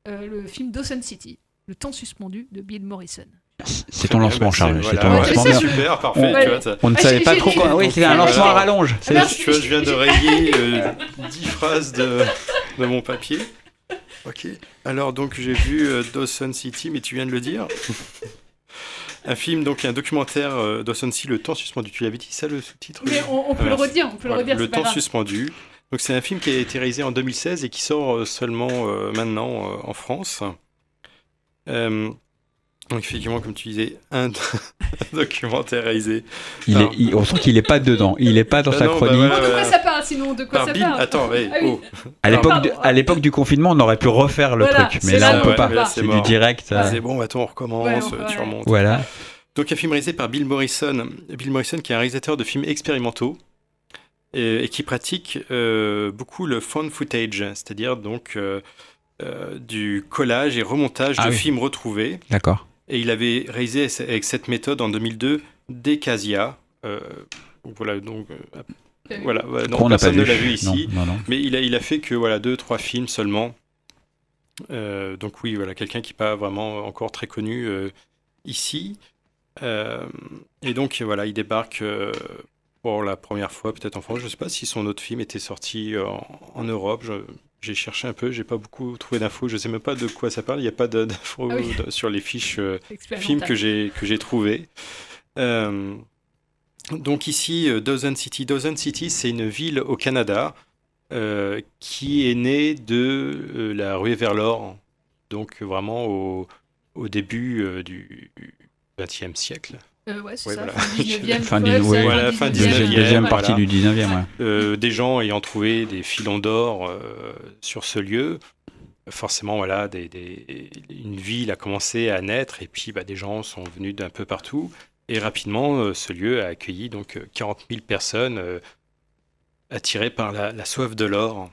euh, le film Dawson City, Le temps suspendu de Bill Morrison. C'est ton lancement, c'est- Charles. C'est voilà. ton Ouais, lancement. super, parfait, On, tu vois, on ne Ah, savait pas trop quoi. Oui, c'est un voilà. lancement à rallonge. Tu vois, tu vois, je viens de rayer euh, 10 phrases de, de mon papier. Ok. Alors, donc, j'ai vu euh, Dawson City, mais tu viens de le dire. (laughs) un film, donc, un documentaire euh, Dawson City, Le temps suspendu. Tu l'avais dit ça, le sous-titre? Mais on- on peut le redire, on peut le redire, Le pas temps grave. suspendu. Donc, c'est un film qui a été réalisé en 2016 et qui sort euh, seulement euh, maintenant euh, en France. Euh, donc, effectivement, comme tu disais, un, un (laughs) documentaire réalisé. Il est, il- on sent qu'il n'est pas dedans. Il n'est pas dans Ah sa non, bah chronique. voilà, De quoi ouais. ça parle sinon De quoi Par ça parle Attends, ouais, Ah oui. oh. À l'époque, du, à l'époque du confinement, on aurait pu refaire le Voilà, truc, mais là, ça, on peut ouais, pas. là, C'est du direct. Ah, euh, C'est bon, attends, on recommence, Ouais, on- ouais. tu remontes. Voilà. Donc un film réalisé par Bill Morrison. Bill Morrison qui est un réalisateur de films expérimentaux et, et qui pratique euh, beaucoup le found footage, c'est-à-dire donc euh, euh, du collage et remontage Ah de oui. films retrouvés. D'accord. Et il avait réalisé avec cette méthode en 2002 Decasia. Euh, voilà, donc euh, voilà, ouais, non, Qu'on n'a pas personne ne l'a vu ici. Non, non, non. Mais il a, il a fait que voilà deux, trois films seulement. Euh, donc oui, voilà quelqu'un qui n'est pas vraiment encore très connu euh, ici. Euh, et donc voilà, il débarque euh, pour la première fois peut-être en France. Je ne sais pas si son autre film était sorti en, en Europe. Je- J'ai cherché un peu, j'ai pas beaucoup trouvé d'infos. Je sais même pas de quoi ça parle. Il n'y a pas d'infos Ah oui. sur les fiches euh, films que j'ai que j'ai trouvés. Euh, donc ici, euh, Dawson City. Dawson City, c'est une ville au Canada euh, qui est née de la ruée vers l'or, donc vraiment au, au début du XXe siècle. Euh, ouais, c'est Ouais, ça, voilà. fin (laughs) 19e, Fin du- ouais, ouais. c'est Voilà, fin 19e, Deuxième, deuxième voilà. partie du 19e, ouais. Euh, des gens ayant trouvé des filons d'or euh, sur ce lieu. Forcément, voilà, des, des- une ville a commencé à naître et puis bah, des gens sont venus d'un peu partout. Et rapidement, euh, ce lieu a accueilli donc euh, 40 000 personnes euh, attirées par la, la soif de l'or.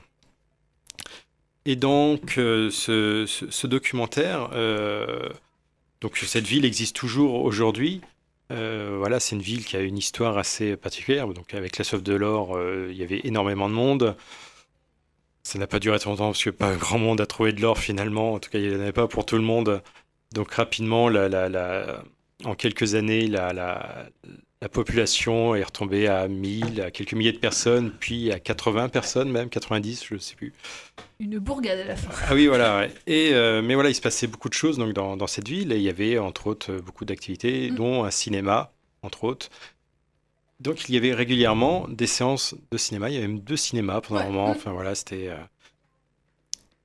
Et donc, euh, ce, ce- ce documentaire, euh, donc cette ville existe toujours aujourd'hui. Euh, voilà, c'est une ville qui a une histoire assez particulière. Donc, avec la soif de l'or, euh, il y avait énormément de monde. Ça n'a pas duré très longtemps parce que pas (laughs) grand monde a trouvé de l'or finalement. En tout cas, il n'y en avait pas pour tout le monde. Donc, rapidement, la, la- la- en quelques années, la, la- la population est retombée à 1000, à quelques milliers de personnes, puis à 80 personnes, même 90, je ne sais plus. Une bourgade à la fin. Ah oui, voilà. ouais. Et, euh, mais voilà, il se passait beaucoup de choses donc, dans, dans cette ville et il y avait entre autres beaucoup d'activités, Mm. dont un cinéma, entre autres. Donc il y avait régulièrement des séances de cinéma. Il y avait même deux cinémas pendant un moment. mm. Enfin voilà, c'était. euh,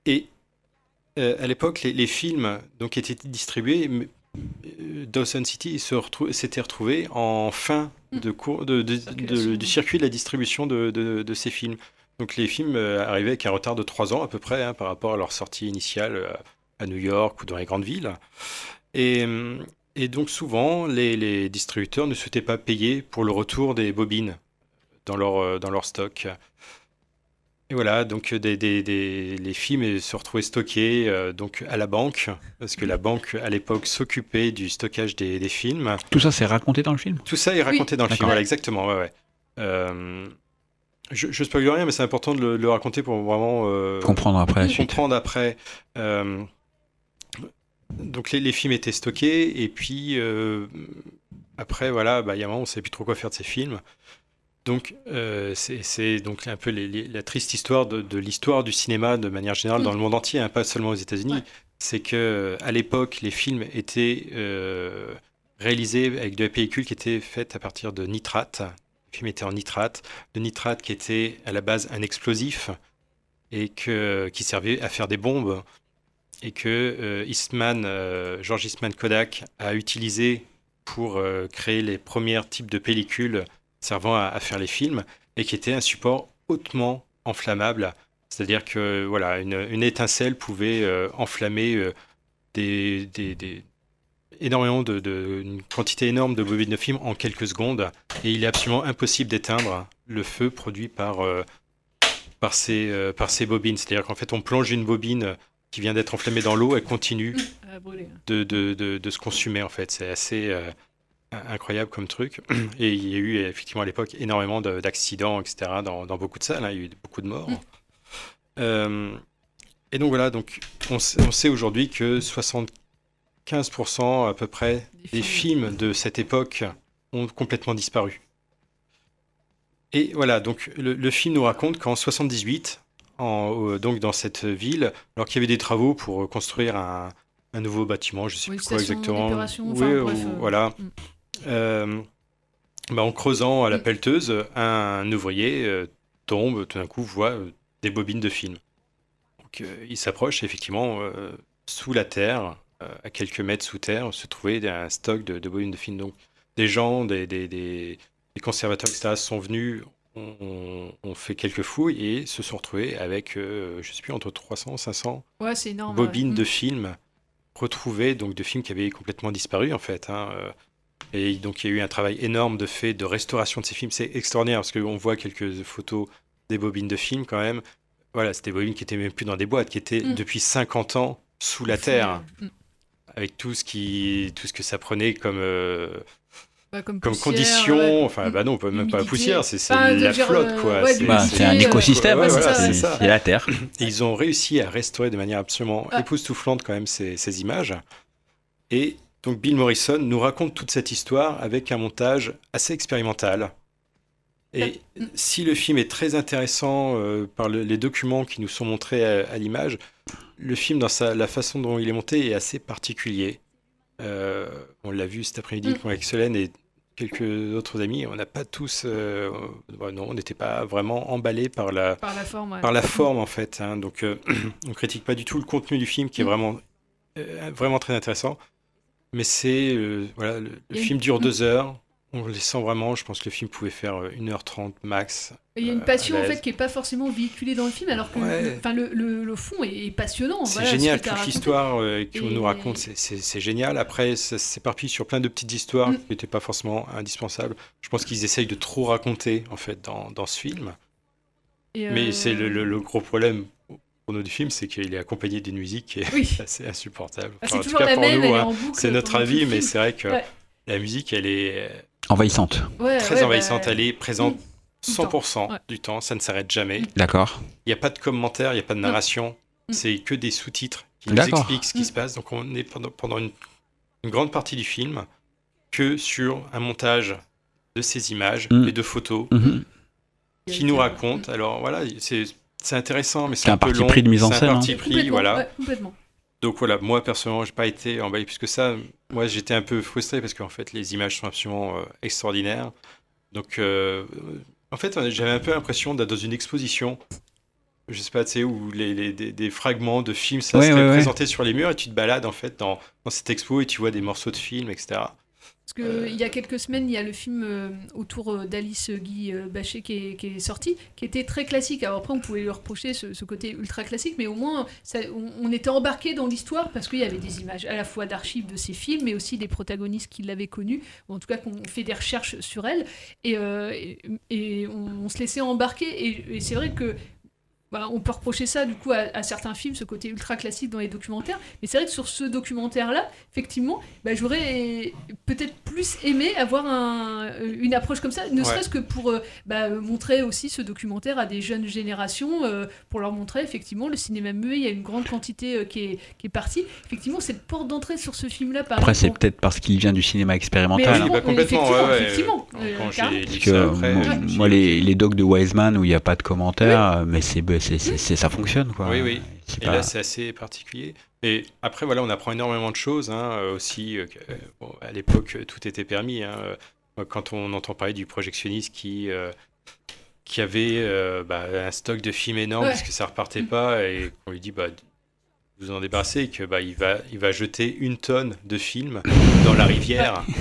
Et euh, à l'époque, les, les films donc étaient distribués. Euh, Dawson City s'était retrouvé en fin de cours de, de- de- du circuit de la distribution de, ces films. Donc les films euh, arrivaient avec un retard de 3 ans à peu près hein, par rapport à leur sortie initiale euh, à New York ou dans les grandes villes. Et, et donc souvent, les, les distributeurs ne souhaitaient pas payer pour le retour des bobines dans leur, dans leur stock. Et voilà, donc euh, des, des- des- les films se retrouvaient stockés euh, donc à la banque, parce que la banque à l'époque s'occupait du stockage des, des films. Tout ça, c'est raconté dans le film? Tout ça est raconté dans le film, voilà, exactement, ouais, ouais. Euh, je, je spoil rien, mais c'est important de le, le raconter pour vraiment euh, Comprendre après la suite. Comprendre après. Euh, donc les, les films étaient stockés et puis euh, après voilà, bah, il y a un moment on ne savait plus trop quoi faire de ces films. Donc euh, c'est donc un peu les- les- la triste histoire de, de l'histoire du cinéma de manière générale dans le monde entier, hein, pas seulement aux États-Unis. C'est que à l'époque les films étaient euh, réalisés avec de la pellicule qui était faite à partir de nitrate. Le film était en nitrate. Le nitrate qui était à la base un explosif. et que, qui servait à faire des bombes et que euh, Eastman, euh, George Eastman Kodak a utilisé pour euh, créer les premiers types de pellicules servant à, à faire les films et qui était un support hautement enflammable. C'est-à-dire que voilà, une, une étincelle pouvait euh, enflammer euh, des, des- des- énormément de, de- une quantité énorme de bobines de film en quelques secondes et il est absolument impossible d'éteindre le feu produit par euh, par ces par ces bobines. C'est-à-dire qu'en fait on plonge une bobine qui vient d'être enflammée dans l'eau, elle continue (laughs) de, de, se consumer en fait. C'est assez incroyable comme truc. (clears throat) Et il y a eu effectivement à l'époque énormément de- d'accidents, etc. Dans, dans beaucoup de salles. hein. Il y a eu beaucoup de morts. Euh, et donc voilà, donc on, sait- on sait aujourd'hui que 75% à peu près des films de cette époque ont complètement disparu. Et voilà, donc le, le film nous raconte qu'en 78, en, euh, donc dans cette ville, alors qu'il y avait des travaux pour construire un, un nouveau bâtiment, je sais Oui, plus quoi exactement. Oui, enfin, bref, ou- euh, voilà. mm. Euh, bah, en creusant à la pelleteuse, un, ouvrier euh, tombe, tout d'un coup voit euh, des bobines de film. Donc il s'approche, effectivement, sous la terre, à quelques mètres sous terre, se trouvait un stock de, de bobines de film. Donc des gens, des, des, des- des conservateurs, etc., sont venus, ont, fait quelques fouilles et se sont retrouvés avec, euh, je sais plus, entre 300 500 Ouais, énorme. bobines ouais. de Mm. films retrouvées, donc de films qui avaient complètement disparu en fait. hein. Et donc il y a eu un travail énorme de fait de restauration de ces films. C'est extraordinaire parce qu'on voit quelques photos des bobines de films quand même. Voilà, c'était des bobines qui étaient même plus dans des boîtes, qui étaient Mm. depuis 50 ans sous la terre, avec tout ce qui, tout ce que ça prenait comme euh, Bah, comme comme poussière, condition. ouais. Enfin, bah non, même pas la poussière, c'est la flotte euh, quoi. ouais, Bah, c'est un écosystème, Ouais, c'est voilà, la Terre. Et ils ont réussi à restaurer de manière absolument Ah. époustouflante quand même ces, ces images. Et donc Bill Morrison nous raconte toute cette histoire avec un montage assez expérimental. Et si le film est très intéressant euh, par le- les documents qui nous sont montrés à, à l'image, le film, dans sa, la façon dont il est monté, est assez particulier. Euh, on l'a vu cet après-midi Mm. avec Solène et quelques autres amis. On n'a pas tous, euh, non, on n'était pas vraiment emballés par la, Par la forme, ouais. par la forme en fait. hein. Donc, (clears throat) on critique pas du tout le contenu du film qui est Mm. vraiment, vraiment très intéressant. Mais c'est euh, voilà, le, film dure deux heures. On les sent vraiment. Je pense que le film pouvait faire euh, 1h30 max. Et Il y a une euh, passion en fait qui est pas forcément véhiculée dans le film, alors que Ouais. le, le, fond est, passionnant. C'est voilà, génial, toute l'histoire euh, qu'on Et- nous raconte, c'est- génial. Après, ça s'éparpille sur plein de petites histoires Mm. qui n'étaient pas forcément indispensables. Je pense qu'ils essayent de trop raconter, en fait, dans, dans ce film. Et, Mais euh, c'est le- le gros problème pour nous du film, c'est qu'il est accompagné d'une musique qui est Oui. (laughs) assez insupportable. Ah, c'est Enfin, en tout toujours cas la pour même, nous, elle est hein, en boucle c'est notre avis, mais c'est vrai que Ouais. la musique, elle est Envahissante. Ouais, très ouais, envahissante. bah, Elle est présente tout le temps. 100% Ouais. du temps, ça ne s'arrête jamais. D'accord. Il n'y a pas de commentaire, il n'y a pas de narration, Mm. c'est que des sous-titres qui nous expliquent ce qui Mm. se passe. Donc on est pendant, pendant une, une grande partie du film que sur un montage de ces images Mm. et de photos Mhm. qui nous racontent. Alors voilà, c'est c'est intéressant, mais c'est C'est un peu parti long. pris de mise en C'est scène, un hein. parti pris, Complètement, voilà. ouais, complètement. Donc voilà, moi personnellement, j'ai pas été emballé plus que ça. Moi, j'étais un peu frustré parce qu'en fait, les images sont absolument euh, extraordinaires. Donc, euh, en fait, j'avais un peu l'impression d'être dans une exposition. Je sais pas, tu sais, où les, les- des, des fragments de films, ça Ouais, serait ouais, ouais. présenté sur les murs et tu te balades en fait dans, dans cette expo et tu vois des morceaux de films, etc. Parce que il y a quelques semaines, il y a le film euh, autour euh, d'Alice Guy euh, Bachet qui est, qui est sorti, qui était très classique. Alors après, on pouvait lui reprocher ce, ce côté ultra classique, mais au moins, ça- on, on était embarqué dans l'histoire parce qu'il y avait des images à la fois d'archives de ces films, mais aussi des protagonistes qui l'avaient connue, ou en tout cas qu'on fait des recherches sur elle, et, euh, et, et on, on se laissait embarquer. Et, et c'est vrai que bah, on peut reprocher ça du coup à, à certains films, ce côté ultra classique dans les documentaires. Mais c'est vrai que sur ce documentaire-là, effectivement, bah, j'aurais peut-être plus aimé avoir un- une approche comme ça, ne Ouais. serait-ce que pour euh, bah, montrer aussi ce documentaire à des jeunes générations, euh, pour leur montrer effectivement le cinéma muet. Il y a une grande quantité euh, qui, est, qui est partie. Effectivement, cette porte d'entrée sur ce film-là, par Après, c'est peut-être parce qu'il vient du cinéma Mais expérimental. bah, complètement, effectivement, ouais, ouais. effectivement, Quand- euh, Parce que ça après, moi, les, les docs de Wiseman où il n'y a pas de commentaires, euh, mais c'est, ça fonctionne quoi. Oui, oui. C'est Et pas- là, c'est assez particulier. Et après, voilà, on apprend énormément de choses hein, aussi. euh, euh, bon, à l'époque, euh, tout était permis. hein. Quand on entend parler du projectionniste qui, euh, qui avait euh, bah, un stock de films énorme Ouais. parce que ça repartait pas et qu'on lui dit bah vous en débarrassez et que bah il va il va jeter une tonne de films dans la rivière. Je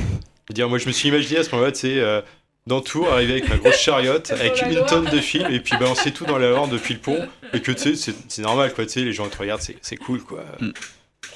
veux dire moi je me suis imaginé à ce moment-là tu sais euh, dans Tours arriver avec ma grosse chariote avec une Loire. tonne de films et puis balancer tout dans la Loire depuis le pont et que tu sais c'est- c'est normal quoi tu sais les gens te regardent c'est c'est cool quoi.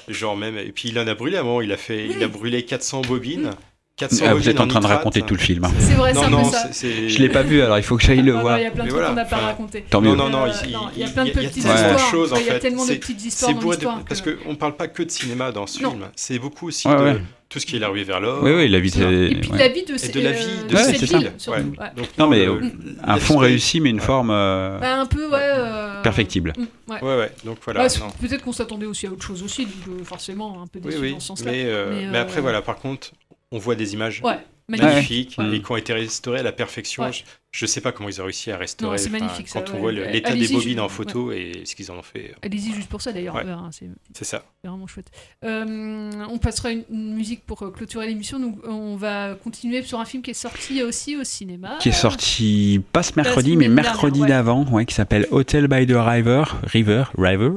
Genre même et puis il en a brûlé à un moment il a fait il a brûlé 400 bobines. 400 Ah, vous êtes en train de nitrate. raconter tout le film. hein. C'est vrai, Non, c'est un non, peu ça. Je l'ai pas vu, alors il faut que j'aille le Ah, voir. Il y a plein de trucs voilà, qu'on n'a pas enfin, raconté. Tant mieux. Non, non, non, Euh, il, non, il- il y a plein de il y petites tellement de histoires. choses en Ouais, il y a fait. tellement de petites histoires c'est dans de- l'histoire Parce que- qu'on ne parle pas que de cinéma dans ce Non. film. C'est beaucoup aussi Ouais, de ouais. tout ce qui est la ruée vers l'or. Oui, oui, la vie, c'est- Et puis ouais. la vie de, Et de la vie de Ouais, cette ville. ouais. Donc, Non, mais euh, un fond réussi, mais une forme euh, Bah, un peu, ouais. euh, perfectible. ouais. Ouais, ouais. Donc voilà. Ouais, c'est- non. Peut-être qu'on s'attendait aussi à autre chose aussi, donc euh, forcément un peu Oui, déçu oui. dans ce sens-là. Mais, euh, mais après, euh, voilà, par contre, on voit des images Ouais, magnifiques magnifiques. et qui ont été restaurées à la perfection. Ouais. Je, je sais pas comment ils ont réussi à restaurer. Non, magnifique, ça, Quand ouais. on voit Ouais. l'état des bobines en photo et ce qu'ils en ont fait. Allez-y juste pour ça d'ailleurs, Ouais. on verra, c'est ça. c'est vraiment chouette. Euh, on passera une, une musique pour euh, clôturer l'émission. On va continuer sur un film qui est sorti aussi au cinéma. qui est sorti pas ce mercredi, mais mercredi d'avant, ouais, qui s'appelle Hotel by the River, River, River,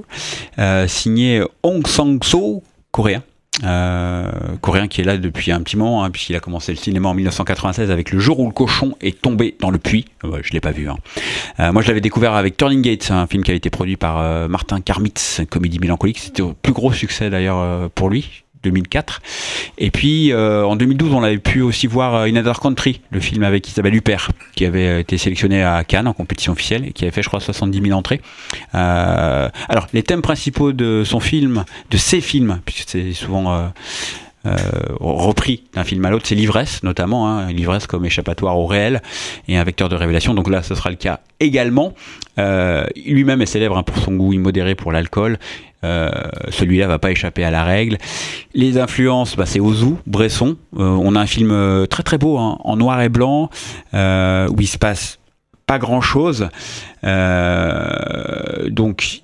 euh, signé Hong Sang-so, coréen. Euh, coréen qui est là depuis un petit moment, hein, puisqu'il a commencé le cinéma en 1996 avec Le jour où le cochon est tombé dans le puits. Euh, je l'ai pas vu. hein. Euh, moi, je l'avais découvert avec Turning Gate, un film qui a été produit par Martin Karmitz, comédie mélancolique. C'était le plus gros succès d'ailleurs pour lui. 2004 et puis euh, en 2012 on l'avait pu aussi voir euh, In Another Country le film avec Isabelle Huppert qui avait euh, été sélectionné à Cannes en compétition officielle et qui avait fait je crois 70 000 entrées Euh, alors les thèmes principaux de son film de ses films puisque c'est souvent euh, euh, repris d'un film à l'autre, c'est l'ivresse notamment, hein, l'ivresse comme échappatoire au réel et un vecteur de révélation. Donc là, ce sera le cas également. Euh, Lui-même est célèbre hein, pour son goût immodéré pour l'alcool. Euh, Celui-là va pas échapper à la règle. Les influences, bah, c'est Ozu, Bresson. Euh, on a un film euh, très très beau hein, en noir et blanc où il se passe pas grand chose. donc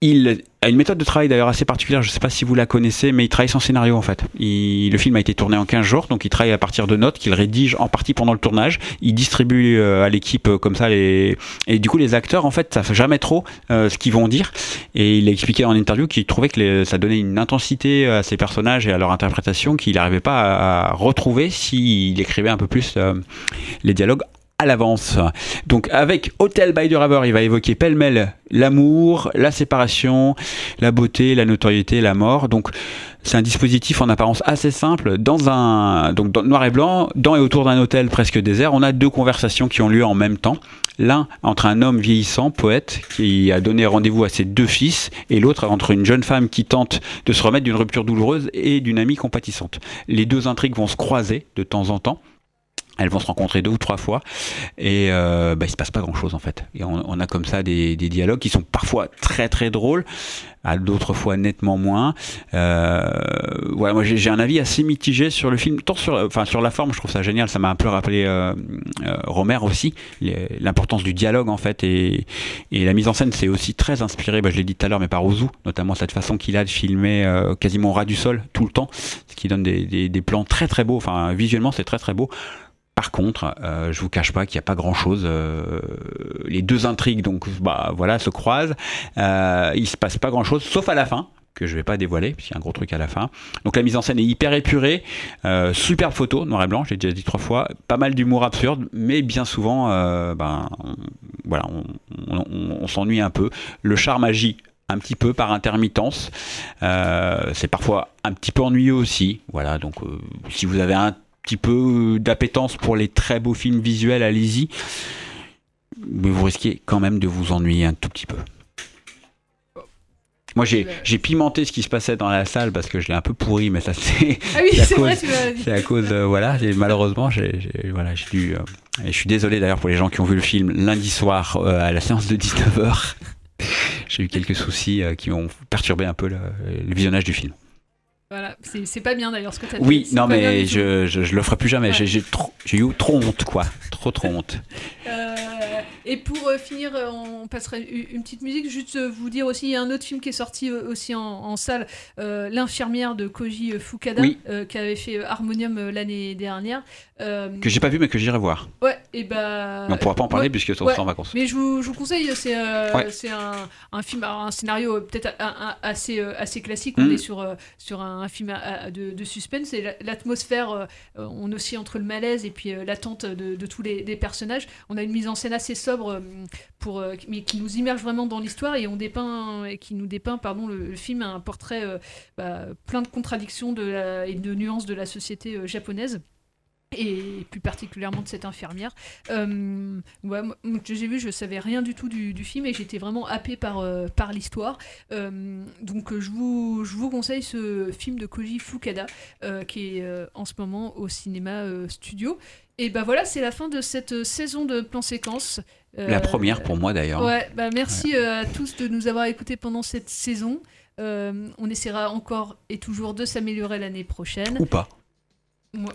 il a une méthode de travail d'ailleurs assez particulière, je ne sais pas si vous la connaissez, mais il travaille sans scénario en fait. Le film a été tourné en 15 jours, donc il travaille à partir de notes qu'il rédige en partie pendant le tournage. Il distribue euh, à l'équipe euh, comme ça les... Et du coup les acteurs en fait, ça fait jamais trop euh, ce qu'ils vont dire. Et il a expliqué en interview qu'il trouvait que ça donnait une intensité à ses personnages et à leur interprétation qu'il n'arrivait pas à, retrouver s'il écrivait un peu plus les dialogues à l'avance. Donc avec Hotel by the River, il va évoquer pêle-mêle l'amour, la séparation, la beauté, la notoriété, la mort. Donc c'est un dispositif en apparence assez simple. Dans un donc noir et blanc, dans et autour d'un hôtel presque désert, on a deux conversations qui ont lieu en même temps. L'un entre un homme vieillissant, poète, qui a donné rendez-vous à ses deux fils, et l'autre entre une jeune femme qui tente de se remettre d'une rupture douloureuse et d'une amie compatissante. Les deux intrigues vont se croiser de temps en temps. Elles vont se rencontrer deux ou trois fois et euh, bah, il se passe pas grand chose en fait. Et on, on a comme ça des, des dialogues qui sont parfois très très drôles, à d'autres fois nettement moins. Euh, voilà, moi j'ai un avis assez mitigé sur le film, tant sur, enfin sur la forme, je trouve ça génial. Ça m'a un peu rappelé euh, euh, Romer aussi, l'importance du dialogue en fait et, et la mise en scène c'est aussi très inspiré. Bah, je l'ai dit tout à l'heure, mais par Ozu, notamment cette façon qu'il a de filmer euh, quasiment au ras du sol tout le temps, ce qui donne des, des, des plans très très beaux. Enfin visuellement c'est très très beau. Par contre, euh, je vous cache pas qu'il n'y a pas grand chose. les deux intrigues, donc, bah, voilà, se croisent. Euh, il se passe pas grand chose, sauf à la fin que je vais pas dévoiler, puisqu'il y a un gros truc à la fin. Donc la mise en scène est hyper épurée, euh, superbe photo, noir et blanc, j'ai déjà dit trois fois, pas mal d'humour absurde, mais bien souvent, euh, ben, on- voilà, on, s'ennuie un peu. Le charme agit un petit peu par intermittence. Euh, c'est parfois un petit peu ennuyeux aussi. Voilà, donc euh, si vous avez un petit peu d'appétence pour les très beaux films visuels, allez-y. Mais vous risquez quand même de vous ennuyer un tout petit peu. Moi, j'ai pimenté ce qui se passait dans la salle parce que je l'ai un peu pourri, mais ça c'est. Ah oui, (laughs) à c'est cause- vrai, tu l'as dit. C'est à cause, euh, voilà, malheureusement, j'ai j'ai- voilà, j'ai dû. euh, et je suis désolé d'ailleurs pour les gens qui ont vu le film lundi soir euh, à la séance de 19h. (laughs) j'ai eu quelques soucis euh, qui ont perturbé un peu le, le visionnage du film. Voilà, c'est pas bien d'ailleurs ce que tu as Oui, fait. c'est non, mais je, je, je le ferai plus jamais. Ouais. J'ai eu trop honte, quoi. Trop, trop honte. Euh, et pour euh, finir, euh, on passerait une, petite musique. Juste euh, vous dire aussi, il y a un autre film qui est sorti aussi en, en salle, euh, L'infirmière de Koji Fukada, Oui. euh, qui avait fait Harmonium l'année dernière. Euh, Que j'ai pas vu, mais que j'irai voir. Ouais, et bah. Mais on pourra pas en parler ouais, puisque on ouais. sera en vacances. Mais je vous, je vous conseille, c'est Ouais. c'est un, un film, un scénario peut-être assez, assez classique. On Mm. est sur, sur un, un film à- à- de, de suspense et la- l'atmosphère, on oscille entre le malaise et puis l'attente de, de tous les, les personnages. On a une mise en scène assez sobre, euh, pour, euh, mais qui nous immerge vraiment dans l'histoire et on dépeint, qui nous dépeint pardon, le, film a un portrait euh, bah, plein de contradictions de et de nuances de la société japonaise et plus particulièrement de cette infirmière. Euh, j'ai vu, je savais rien du tout du, film et j'étais vraiment happée par, par l'histoire. Donc je vous, je vous conseille ce film de Koji Fukada qui est en ce moment au cinéma studio. Et bah voilà, c'est la fin de cette euh, saison de plan séquence. Euh, La première pour moi d'ailleurs. Ouais, bah merci euh, à tous de nous avoir écoutés pendant cette saison. Euh, on essaiera encore et toujours de s'améliorer l'année prochaine. Ou pas.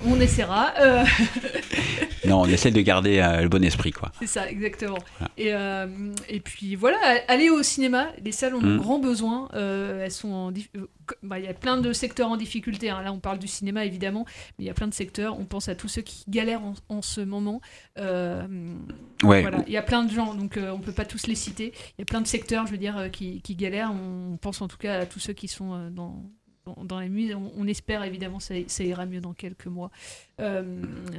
On essaiera. euh, (laughs) Non, on essaie de garder euh, le bon esprit, quoi. C'est ça, exactement. Et, euh, et puis voilà, allez au cinéma. Les salles ont Mm. grand besoin. Euh, elles sont en dif- co- bah, Il y a plein de secteurs en difficulté. hein. Là, on parle du cinéma, évidemment. Mais il y a plein de secteurs. On pense à tous ceux qui galèrent en, en ce moment. Ouais. voilà. Il y a plein de gens, donc on peut pas tous les citer. Il y a plein de secteurs, je veux dire, qui, qui galèrent. On pense en tout cas à tous ceux qui sont dans, dans, la musique. On, on espère évidemment ça, ça ira mieux dans quelques mois. Euh,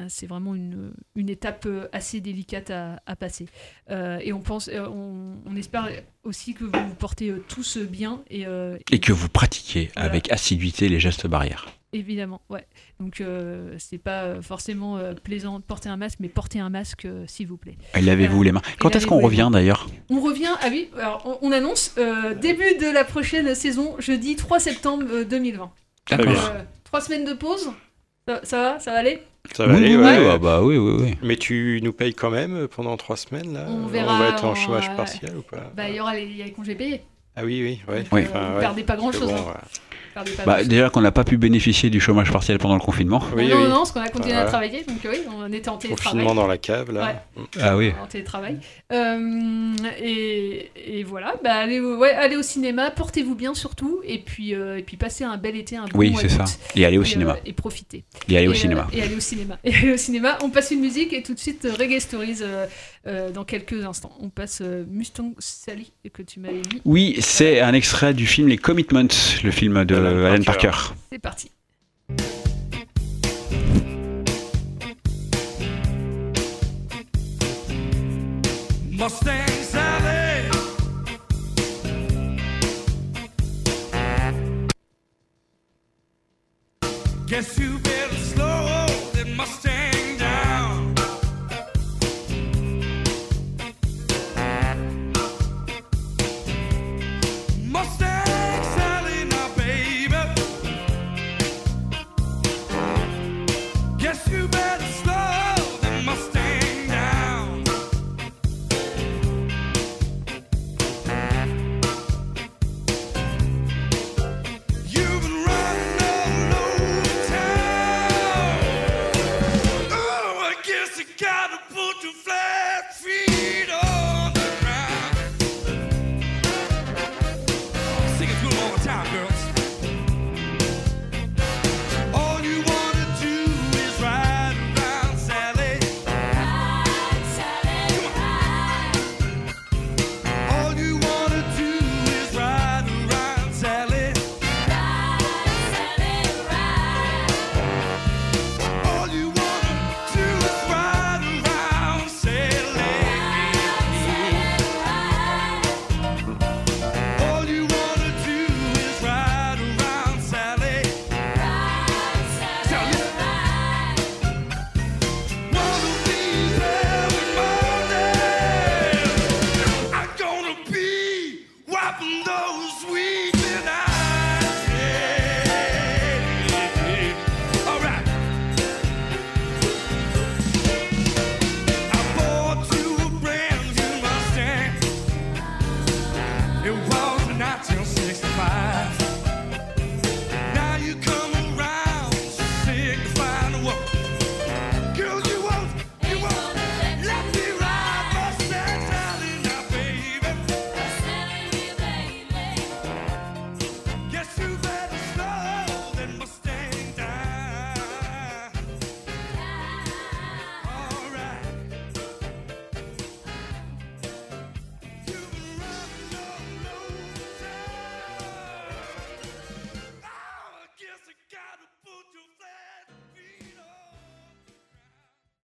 c'est vraiment une, une étape euh, assez délicate à, à passer. Euh, et on pense, on, on espère aussi que vous vous portez tous bien et Et que vous pratiquiez Voilà. avec assiduité les gestes barrières. Évidemment, ouais. Donc euh, c'est pas euh, forcément euh, plaisant de porter un masque, mais portez un masque euh, s'il vous plaît. Et Lavez-vous Euh, les mains. Quand est-ce qu'on revient d'ailleurs On revient, ah oui, alors on, on annonce euh, début de la prochaine saison, jeudi 3 septembre euh, 2020. D'accord. Euh, trois semaines de pause, ça, ça va, ça va aller? Ça va Oui, aller, oui, ouais. oui, ah bah oui, oui, oui. Mais tu nous payes quand même pendant trois semaines, là? On verra. va être en on- chômage partiel ou pas? Bah, il y aura les, congés payés. Ah oui, oui, ouais. Oui. Euh, vous perdez pas grand-chose, bon, hein. Bah, déjà qu'on n'a pas pu bénéficier du chômage partiel pendant le confinement. Oui, non, oui. non, non, parce qu'on a continué à travailler, donc euh, oui, on était en télétravail. Confinement dans la cave, là. Ouais. Ah oui. En télétravail. Euh, et, et voilà, bah, allez, au, ouais, allez au cinéma, portez-vous bien surtout, et puis, euh, et puis passez un bel été, un bon Oui, mois c'est ça. Et allez au euh, cinéma. et profitez. Et allez au euh, cinéma. et allez au cinéma. (laughs) Et allez au cinéma. On passe une musique et tout de suite euh, Reggae Stories euh, euh, dans quelques instants. On passe euh, Mustang Sally que tu m'avais dit. Oui, c'est un extrait du film Les Commitments, le film de Alan Alan Parker. Parker. C'est parti. Mustang Sally. Guess you better slow that Mustang